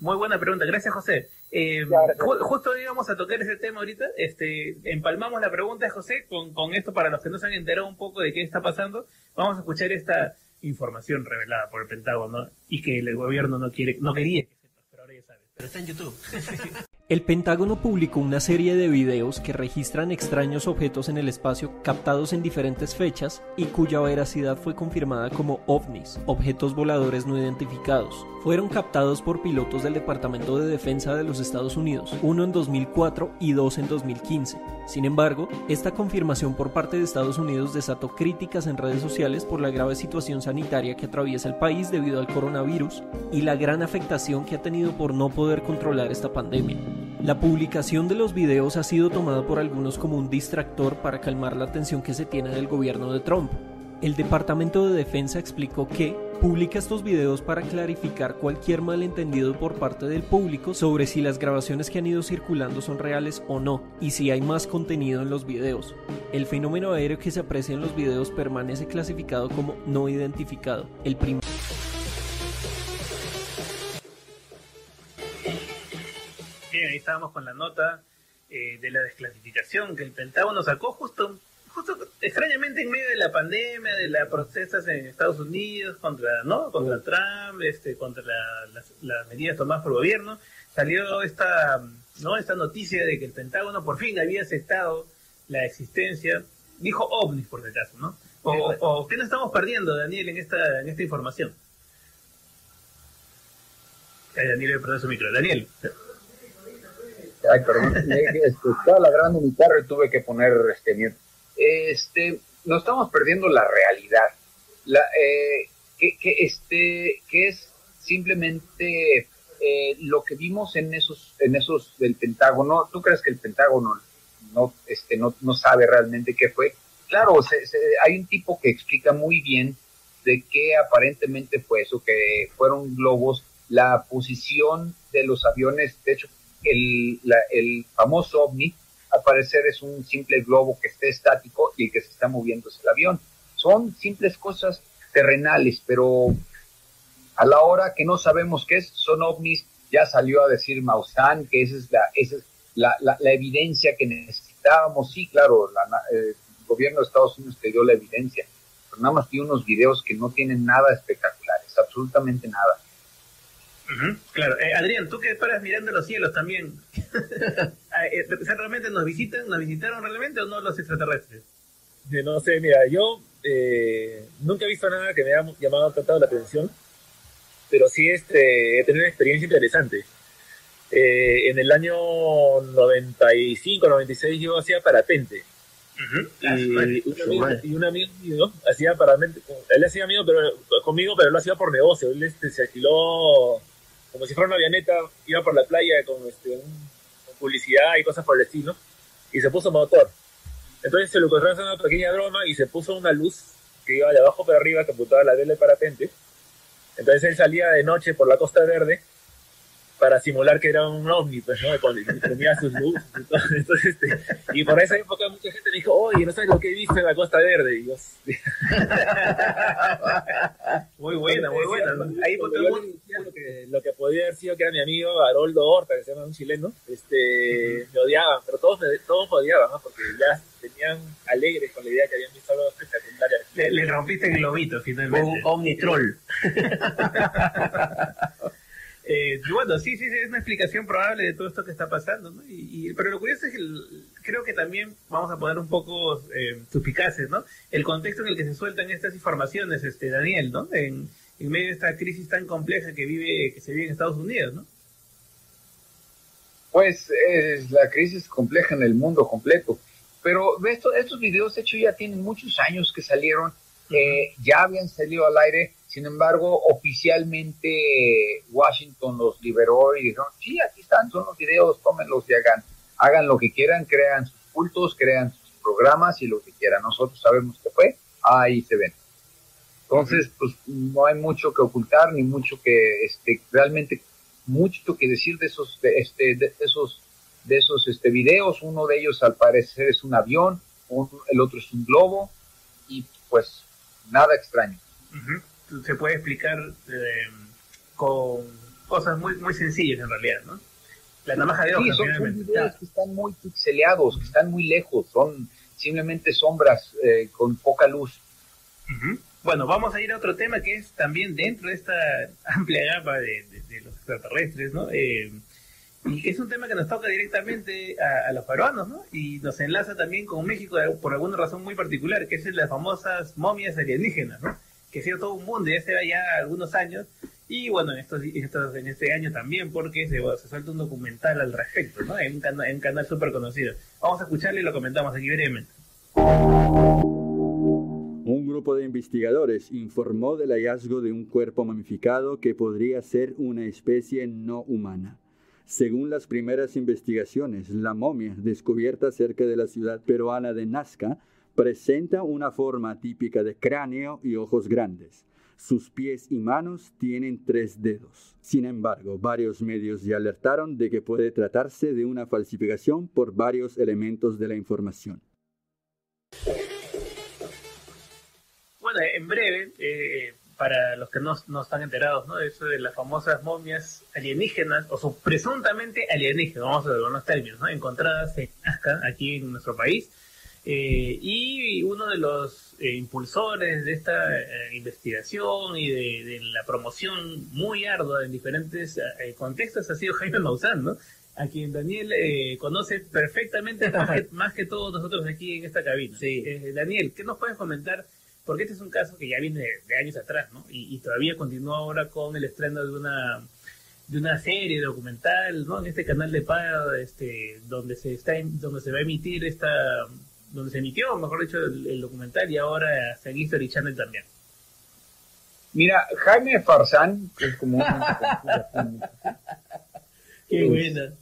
Muy buena pregunta. Gracias, José. Eh, Ya, gracias. ju- justo íbamos a tocar ese tema ahorita. Este, empalmamos la pregunta de José con, con esto para los que no se han enterado un poco de qué está pasando. Vamos a escuchar esta información revelada por el Pentágono y que el gobierno no quiere, no quería que sepas, pero ahora ya sabes. Pero está en YouTube. *laughs* El Pentágono publicó una serie de videos que registran extraños objetos en el espacio captados en diferentes fechas y cuya veracidad fue confirmada como ovnis, objetos voladores no identificados. Fueron captados por pilotos del Departamento de Defensa de los Estados Unidos, uno en 2004 y dos en 2015. Sin embargo, esta confirmación por parte de Estados Unidos desató críticas en redes sociales por la grave situación sanitaria que atraviesa el país debido al coronavirus y la gran afectación que ha tenido por no poder controlar esta pandemia. La publicación de los videos ha sido tomada por algunos como un distractor para calmar la atención que se tiene del gobierno de Trump. El Departamento de Defensa explicó que publica estos videos para clarificar cualquier malentendido por parte del público sobre si las grabaciones que han ido circulando son reales o no y si hay más contenido en los videos. El fenómeno aéreo que se aprecia en los videos permanece clasificado como no identificado. El prim- Bien, ahí estábamos con la nota eh, de la desclasificación que el Pentágono sacó justo, justo extrañamente en medio de la pandemia, de las protestas en Estados Unidos contra, ¿no? Contra Trump, este, contra la- las, las medidas tomadas por el gobierno, salió esta, ¿no? Esta noticia de que el Pentágono por fin había aceptado la existencia, dijo ovnis por si acaso, ¿no? O, o- o ¿qué nos estamos perdiendo, Daniel, en esta, en esta información? Ay, Daniel le perdió su micro. Daniel. Ay, perdón, este, estaba ladrando mi carro y tuve que poner este mute. Este, nos estamos perdiendo la realidad. La, eh, que, que, este, que es simplemente eh, lo que vimos en esos, en esos del Pentágono. ¿Tú crees que el Pentágono no, este, no, no sabe realmente qué fue? Claro, se- se- hay un tipo que explica muy bien de qué aparentemente fue eso, que fueron globos, la posición de los aviones, de hecho, el, la- el famoso ovni, al parecer es un simple globo que esté estático y el que se está moviendo es el avión. Son simples cosas terrenales, pero a la hora que no sabemos qué es, son ovnis, ya salió a decir Maussan que esa es la, evidencia que necesitábamos. Sí, claro, la el gobierno de Estados Unidos te dio la evidencia, pero nada más tiene unos videos que no tienen nada espectaculares, absolutamente nada. Claro, Eh, Adrián, tú que paras mirando los cielos también. *laughs* Ah, eh, ¿Realmente nos visitan? ¿Nos visitaron realmente o no los extraterrestres? No sé, mira, yo eh, nunca he visto nada que me haya llamado tanto la atención, pero sí este, he tenido una experiencia interesante. Eh, en el año 95, 96 yo hacía parapente. Y, un amigo, y un amigo mío hacía parapente, él hacía amigo pero, conmigo, pero lo hacía por negocio. Él este, se alquiló como si fuera una avioneta, iba por la playa con, este, con publicidad y cosas por el estilo, y se puso motor. Entonces se le ocurrió hacer una pequeña broma y se puso una luz que iba de abajo para arriba que apuntaba la vela del parapente. Entonces él salía de noche por la Costa Verde para simular que era un ovni, pues, ¿no? Cuando tenía sus luces y todo. *laughs* Entonces, este, y por esa época mucha gente me dijo, oye, ¿no sabes lo que he visto en la Costa Verde? Y yo, *laughs* Muy buena, muy buena. ¿no? Ahí yo le decía lo que, lo que podía haber sido que era mi amigo Haroldo Horta, que se llama un chileno, este, me odiaban, pero todos me, todos me odiaban, ¿no? Porque ya venían alegres con la idea que habían visto algo espectacular. Le, le rompiste el globito finalmente. Un omnitroll. *laughs* Eh, bueno, sí, sí, sí, es una explicación probable de todo esto que está pasando, ¿no? Y, y- pero lo curioso es que el- creo que también vamos a poner un poco eh, suspicaces, ¿no? El contexto en el que se sueltan estas informaciones, este Daniel, ¿no? En, en medio de esta crisis tan compleja que vive, que se vive en Estados Unidos, ¿no? Pues es la crisis compleja en el mundo completo. Pero esto, estos videos, de hecho, ya tienen muchos años que salieron, eh, ya habían salido al aire, sin embargo, oficialmente Washington los liberó y dijeron, sí, aquí están, son los videos, tómenlos y hagan, hagan lo que quieran, crean sus cultos, crean sus programas y lo que quieran. Nosotros sabemos que fue, ahí se ven. Entonces, pues no hay mucho que ocultar, ni mucho que, este, realmente, mucho que decir de esos, de, este, de esos, de esos, este, videos. Uno de ellos, al parecer, es un avión, un- el otro es un globo, y pues nada extraño. Se puede explicar eh, con cosas muy, muy sencillas en realidad, ¿no? La navaja de Sí, hoja, son, son videos que están muy pixeleados, que están muy lejos, son simplemente sombras eh, con poca luz. Ujú. Bueno, vamos a ir a otro tema que es también dentro de esta *laughs* amplia gama de, de- de los extraterrestres, ¿no? Eh, y que es un tema que nos toca directamente a, a los peruanos, ¿no? Y nos enlaza también con México de- por alguna razón muy particular, que es las famosas momias alienígenas, ¿no? Que ha sido todo un ya se va ya algunos años, y bueno, en, estos, estos- en este año también, porque se, se suelta un documental al respecto, ¿no? En un, cana- en un canal súper conocido. Vamos a escucharle y lo comentamos aquí brevemente. Un grupo de investigadores informó del hallazgo de un cuerpo momificado que podría ser una especie no humana. Según las primeras investigaciones, la momia descubierta cerca de la ciudad peruana de Nazca presenta una forma típica de cráneo y ojos grandes. Sus pies y manos tienen tres dedos. Sin embargo, varios medios ya alertaron de que puede tratarse de una falsificación por varios elementos de la información. Bueno, en breve, eh, para los que no, no están enterados, ¿no? Eso de las famosas momias alienígenas, o su presuntamente alienígenas, vamos a ver unos términos, ¿no? Encontradas en Nazca, aquí en nuestro país. Eh, y uno de los eh, impulsores de esta eh, investigación y de, de la promoción muy ardua en diferentes eh, contextos ha sido Jaime Maussan, ¿no? A quien Daniel eh, conoce perfectamente más que, *laughs* más que todos nosotros aquí en esta cabina. Eh, Daniel, ¿qué nos puedes comentar? Porque este es un caso que ya viene de, de años atrás, ¿no? Y, y todavía continúa ahora con el estreno de una de una serie documental, ¿no? En este canal de pago, este, donde se está, donde se va a emitir esta, donde se emitió, mejor dicho, el, el documental y ahora está en History Channel también. Mira, Jaime Farsán, que es como un... *laughs* Qué buena.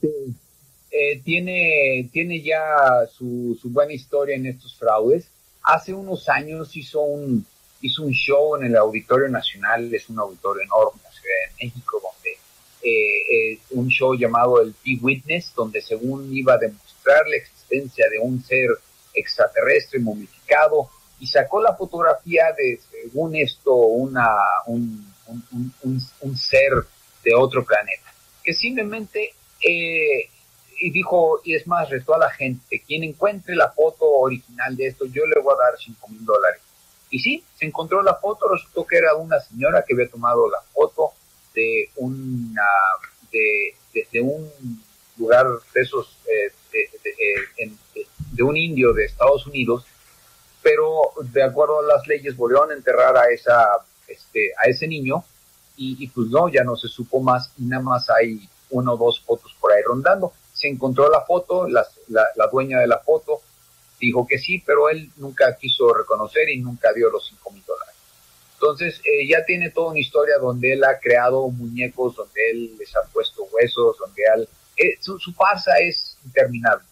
eh, tiene, tiene ya su, su buena historia en estos fraudes. Hace unos años hizo un, hizo un show en el Auditorio Nacional, es un auditorio enorme en la Ciudad de México, donde eh, eh, un show llamado el P-Witness, donde según iba a demostrar la existencia de un ser extraterrestre momificado y sacó la fotografía de, según esto, una, un, un- un- ser de otro planeta, que simplemente eh, y dijo, y es más, retó a la gente, quien encuentre la foto original de esto, yo le voy a dar 5 mil dólares. Y sí, se encontró la foto, resultó que era una señora que había tomado la foto de una de, de- un lugar de esos, eh, eh, en- de- un indio de Estados Unidos, pero de acuerdo a las leyes volvieron a enterrar a esa este, a ese niño y, pues no, ya no se supo más y nada más hay una o dos fotos por ahí rondando. Se encontró la foto, la, la dueña de la foto dijo que sí, pero él nunca quiso reconocer y nunca dio los 5 mil dólares. Entonces eh, ya tiene toda una historia donde él ha creado muñecos, donde él les ha puesto huesos, donde él, eh, su, su farsa es interminable.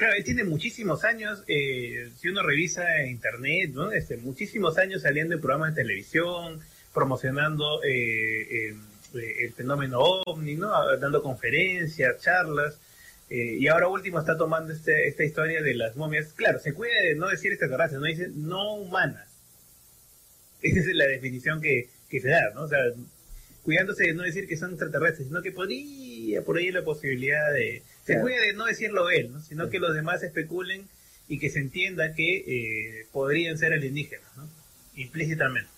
Claro, él tiene muchísimos años, eh, si uno revisa internet, ¿no? Este, muchísimos años saliendo en programas de televisión, promocionando eh, eh, eh, el fenómeno ovni, ¿no? Dando conferencias, charlas. y ahora último está tomando este, esta historia de las momias. Claro, se cuida de no decir extraterrestres, no dice no humanas. Esa es la definición que, que se da, ¿no? O sea, cuidándose de no decir que son extraterrestres, sino que podría por ahí la posibilidad de... Se Claro. de no decirlo él, ¿no? Sino que los demás especulen y que se entienda que eh, podrían ser alienígenas, ¿no? Implícitamente.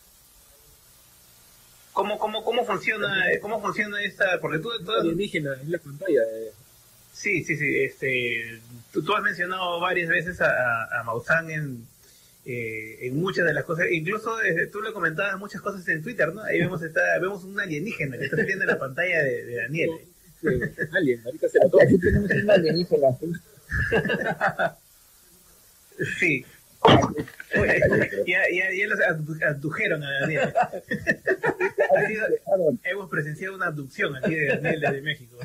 ¿Cómo, cómo, cómo funciona cómo funciona esta? Porque tú, tú alienígena en la pantalla. eh. Sí, sí, sí. Este, tú, tú has mencionado varias veces a, a, a Maussan en, eh, en muchas de las cosas. Incluso eh, tú le comentabas muchas cosas en Twitter, ¿no? Ahí vemos está, vemos un alienígena que está viendo en la pantalla de, de Daniel. Alien, ahorita se la toma. Aquí tenemos un alienígena. ¿sí? Sí. ya, ya, ya los abdu- abdujeron a Daniel. Ha sido- hemos presenciado una abducción aquí de Daniel desde México.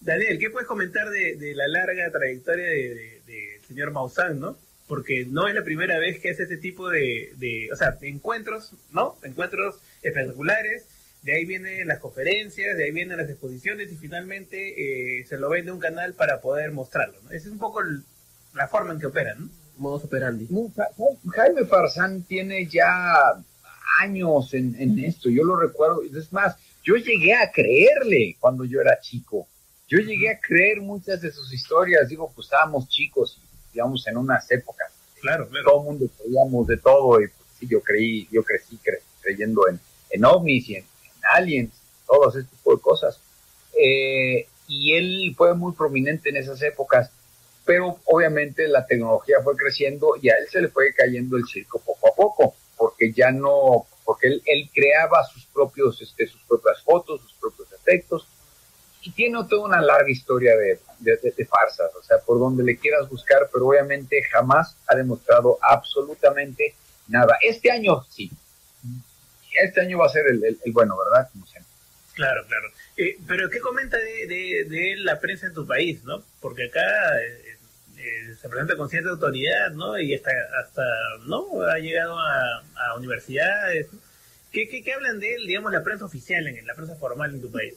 Daniel, ¿qué puedes comentar de, de la larga trayectoria del de, de- señor Maussan, no? Porque no es la primera vez que hace este tipo de, de, o sea, de encuentros, ¿no? Encuentros espectaculares, de ahí vienen las conferencias, de ahí vienen las exposiciones y finalmente eh, se lo vende un canal para poder mostrarlo, ¿no? Esa es un poco el- la forma en que operan, ¿no? Modus operandi. No, Jaime Farsán tiene ya años en, en esto, yo lo recuerdo, es más, yo llegué a creerle cuando yo era chico, yo llegué a creer muchas de sus historias, digo, pues estábamos chicos, digamos, en unas épocas, claro, claro. todo el mundo creíamos de todo, y pues, sí, yo creí, yo crecí cre- creyendo en, en ovnis y en aliens, todos ese tipo de cosas, Eh, y él fue muy prominente en esas épocas, pero obviamente la tecnología fue creciendo y a él se le fue cayendo el circo poco a poco, porque ya no, porque él, creaba sus propios, este, sus propias fotos, sus propios efectos, y tiene toda una larga historia de- de farsas, o sea, por donde le quieras buscar, pero obviamente jamás ha demostrado absolutamente nada. Este año sí, este año va a ser el, el- el bueno, ¿verdad? Como siempre. Claro, claro. Eh, pero ¿qué comenta de, de, de la prensa en tu país, no? Porque acá eh, eh, se presenta con cierta autoridad, ¿no? Y hasta, hasta ¿no? Ha llegado a, a universidades. ¿Qué, qué, qué hablan de él, digamos, la prensa oficial, en la prensa formal en tu país?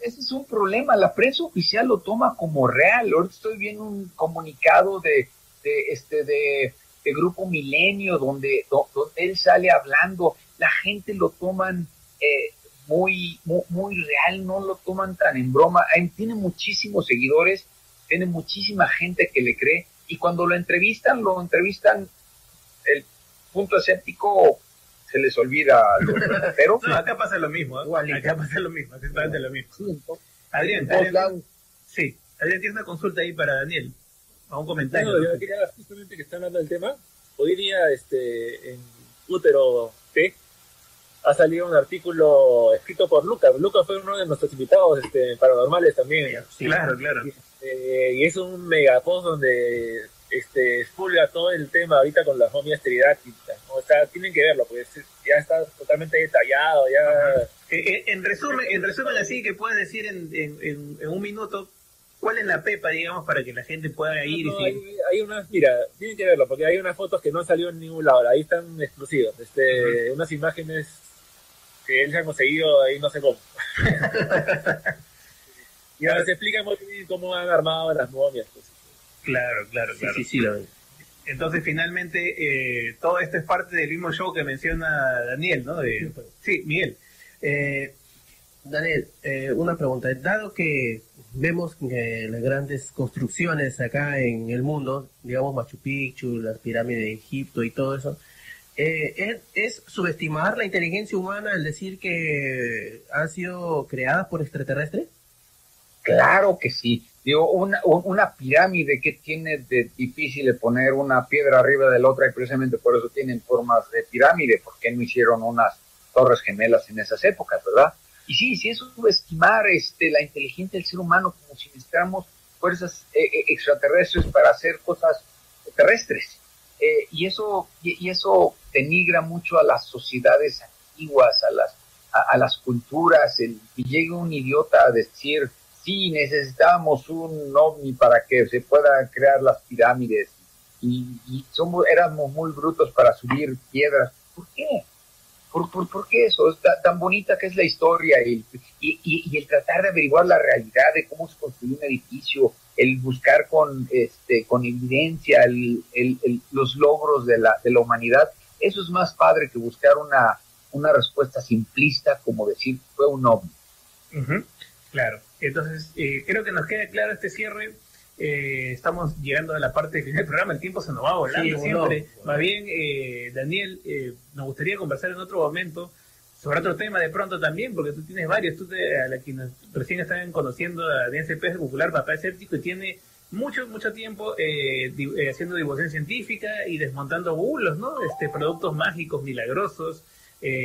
Ese es un problema, la prensa oficial lo toma como real. Ahorita estoy viendo un comunicado de, de este de, de Grupo Milenio donde, do- donde él sale hablando, la gente lo toman eh, muy, muy, muy real, no lo toman tan en broma. Tiene muchísimos seguidores, tiene muchísima gente que le cree y cuando lo entrevistan, lo entrevistan el punto escéptico se les olvida lo *laughs* pero No, acá pasa lo mismo, ¿eh? Acá pasa lo mismo, exactamente lo mismo. Adrián, Adrián, lados. sí, Adrián, tienes una consulta ahí para Daniel. O un comentario. No, yo quería justamente que está hablando del tema. Hoy día, este, en Útero T, ha salido un artículo escrito por Lucas. Lucas fue uno de nuestros invitados este, paranormales también. Claro, claro. Eh, y es un megapost donde este, expulga todo el tema ahorita con las momias pteridácticas. ¿no? O sea, tienen que verlo, porque es- ya está totalmente detallado, ya... Eh, eh, en resumen, en resumen así que puedes decir en, en, en- un minuto cuál es la pepa, digamos, para que la gente pueda ir No, y hay, hay unas, mira, tienen que verlo, porque hay unas fotos que no han salido en ningún lado, ahí están exclusivas, este, unas imágenes que él se ha conseguido ahí no sé cómo. *laughs* y ahora se explica muy bien cómo han armado las momias. pues. Claro, claro, claro. Sí, sí, lo veo. Entonces, finalmente, eh, todo esto es parte del mismo show que menciona Daniel, ¿no? De, sí, Miguel. Eh, Daniel, eh, una pregunta. Dado que vemos que las grandes construcciones acá en el mundo, digamos Machu Picchu, las pirámides de Egipto y todo eso, eh, ¿es, es subestimar la inteligencia humana el decir que han sido creadas por extraterrestres? Claro que sí. Digo, una, un- una pirámide que tiene de difícil de poner una piedra arriba de la otra y precisamente por eso tienen formas de pirámide, porque no hicieron unas torres gemelas en esas épocas, ¿verdad? Y sí, sí es subestimar este, la inteligencia del ser humano como si necesitáramos fuerzas eh, eh, extraterrestres para hacer cosas terrestres. Eh, y eso y, y eso denigra mucho a las sociedades antiguas, a las a, las culturas, el llegue un idiota a decir sí necesitábamos un ovni para que se puedan crear las pirámides y, y somos éramos muy brutos para subir piedras. ¿Por qué? ¿Por, por, por qué eso? Es tan bonita que es la historia y, y, y, el tratar de averiguar la realidad de cómo se construyó un edificio, el buscar con, este, con evidencia el, el, los logros de la, de la humanidad, eso es más padre que buscar una, una respuesta simplista como decir fue un ovni. Claro, entonces eh, creo que nos queda claro este cierre. Eh, estamos llegando a la parte final del programa, el tiempo se nos va volando siempre. Más bien, eh, Daniel, nos gustaría conversar en otro momento sobre otro tema de pronto también, porque tú tienes varios, tú te, a la quienes recién están conociendo a Daniel Cepeda Popular, papá escéptico, y tiene mucho, mucho tiempo haciendo divulgación científica y desmontando bulos, ¿no? Este, productos mágicos, milagrosos, eh,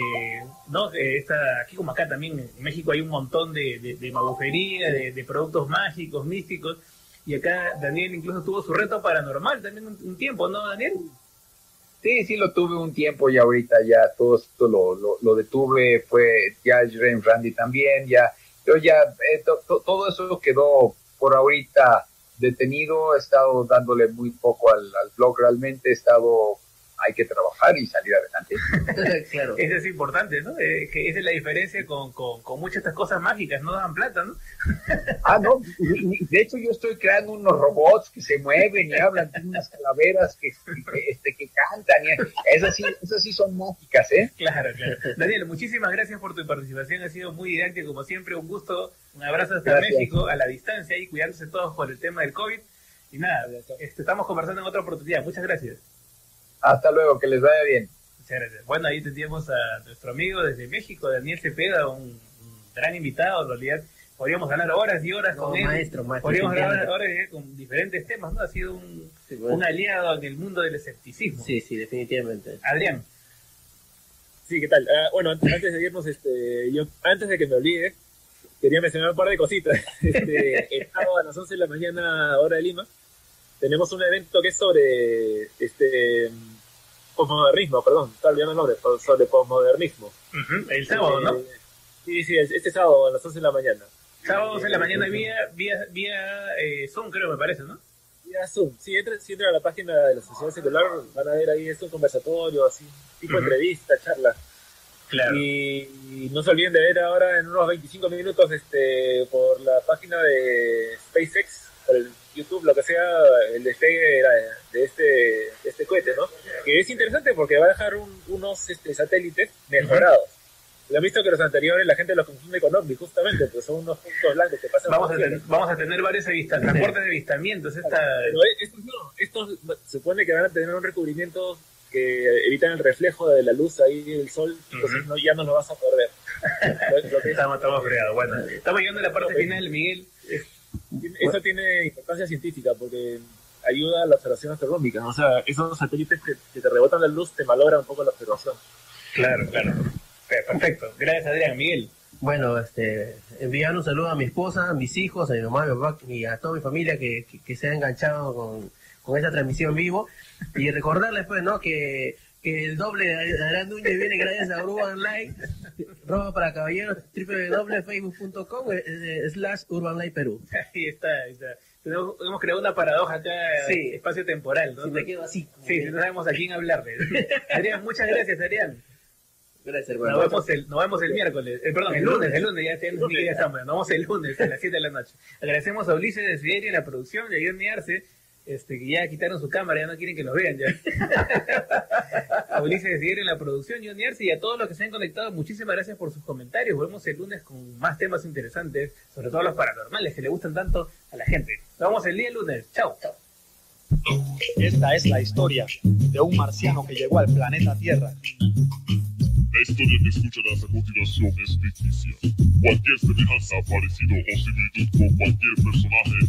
¿no? Eh, aquí como acá también en México hay un montón de, de, magufería, de, productos mágicos, místicos, y acá Daniel incluso tuvo su reto paranormal también un, tiempo, ¿no, Daniel? Sí, sí lo tuve un tiempo y ahorita ya todo esto lo, lo, detuve, fue ya Ren Randy también, ya, yo ya, eh, todo eso quedó por ahorita detenido, he estado dándole muy poco al, al blog, realmente he estado hay que trabajar y salir adelante. *laughs* claro. Eso es importante, ¿no? Eh, que esa es la diferencia con, con, con, muchas de estas cosas mágicas, no dan plata, ¿no? *laughs* ah, no, de hecho yo estoy creando unos robots que se mueven y hablan, tienen unas calaveras que, este, que cantan, y esas sí, esas sí son mágicas, ¿eh? Claro, claro. Daniel, muchísimas gracias por tu participación, ha sido muy didáctico como siempre, un gusto, un abrazo hasta México, a la distancia y cuidándose todos por el tema del COVID. Y nada, este, estamos conversando en otra oportunidad. Muchas gracias. Hasta luego, que les vaya bien. Muchas gracias. Bueno, ahí tenemos a nuestro amigo desde México, Daniel Cepeda, un, gran invitado, en realidad. Podríamos hablar horas y horas con él. Maestro, maestro. Podríamos hablar horas y horas con diferentes temas, ¿no? Ha sido un, un aliado en el mundo del escepticismo. Sí, sí, definitivamente. Adrián. Sí, ¿qué tal? Ah, bueno, antes de irnos, este, yo, antes de que me olvide, quería mencionar un par de cositas. *laughs* Este, el sábado a las 11 de la mañana, hora de Lima, tenemos un evento que es sobre este posmodernismo, perdón, está olvidando el nombre, sobre posmodernismo. El sábado, ¿no? Sí, sí, este sábado a las 11 de la mañana. Sábado 11 de la mañana vía, vía, vía eh, Zoom, creo, me parece, ¿no? Vía Zoom. Sí, entra, si entran a la página de la Sociedad Secular, van a ver ahí, es un conversatorio, así, tipo entrevista, charla. Claro. Y, no se olviden de ver ahora en unos 25 minutos este por la página de SpaceX, por el YouTube, lo que sea, el despegue de este, de este cohete, ¿no? Que es interesante porque va a dejar unos este, satélites mejorados. Lo han visto que los anteriores la gente los confunde con ovnis, justamente, pues son unos puntos blancos que pasan. Vamos, a, vamos a tener varios transportes de avistamientos. Esta... Pero estos no, estos supone que van a tener un recubrimiento que evitan el reflejo de la luz ahí del sol, entonces no, ya no lo vas a poder ver. *laughs* estamos, estamos creados. Bueno, estamos llegando a la parte final, Miguel. Eso tiene importancia científica porque ayuda a la observación astronómica. O sea, esos satélites que, te rebotan la luz te malogran un poco la observación. Claro, claro. Perfecto. Gracias, Adrián. Miguel. Bueno, este, enviar un saludo a mi esposa, a mis hijos, a mi mamá, a mi papá y a toda mi familia que, que, se ha enganchado con, con esta transmisión vivo. Y recordarles, pues, ¿no? Que que el doble de Adrián Núñez viene gracias a Urban Online, roba para caballeros, www.facebook.com eh, eh, slash Urban Life Perú. *laughs* Ahí está, ahí está. hemos creado una paradoja acá, sí. espacio temporal, ¿no? Si me quedo así. Sí, no sabemos a quién hablarle. *laughs* Adrián, muchas gracias, Adrián. Gracias, hermano. Nos vemos el, nos vemos el miércoles, eh, perdón, el lunes, el lunes, ya, tenemos, ya estamos, nos vemos el lunes a las 7 de la noche. Agradecemos a Ulises de Siderio en la producción y a Guillermo Arce este, que ya quitaron su cámara, ya no quieren que los vean ya. *laughs* a Ulises de en la producción, John y a todos los que se han conectado, muchísimas gracias por sus comentarios. Volvemos el lunes con más temas interesantes, sobre todo los paranormales que le gustan tanto a la gente. Nos vemos el día lunes. Chao. Chao. Esta es la historia de un marciano que llegó al planeta Tierra. La historia que escucharás a continuación es ficticia. Cualquier semejanza, parecido o similitud con cualquier personaje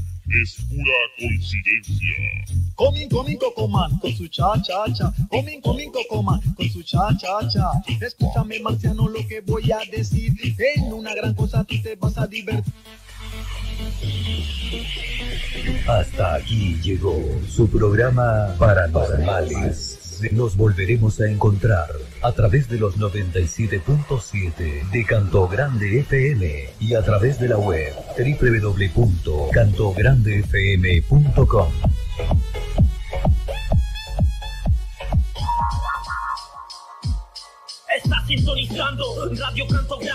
es pura coincidencia. Comin, comin, cocoman, con su cha, cha, cha. Comin, comin, cocoman, con su cha, cha, cha. Escúchame, marciano, lo que voy a decir. En una gran cosa tú te vas a divertir. Hasta aquí llegó su programa Paranormales. Nos volveremos a encontrar a través de los 97.7 de Canto Grande FM y a través de la web www.cantograndefm.com. Estás sintonizando Radio Canto Grande.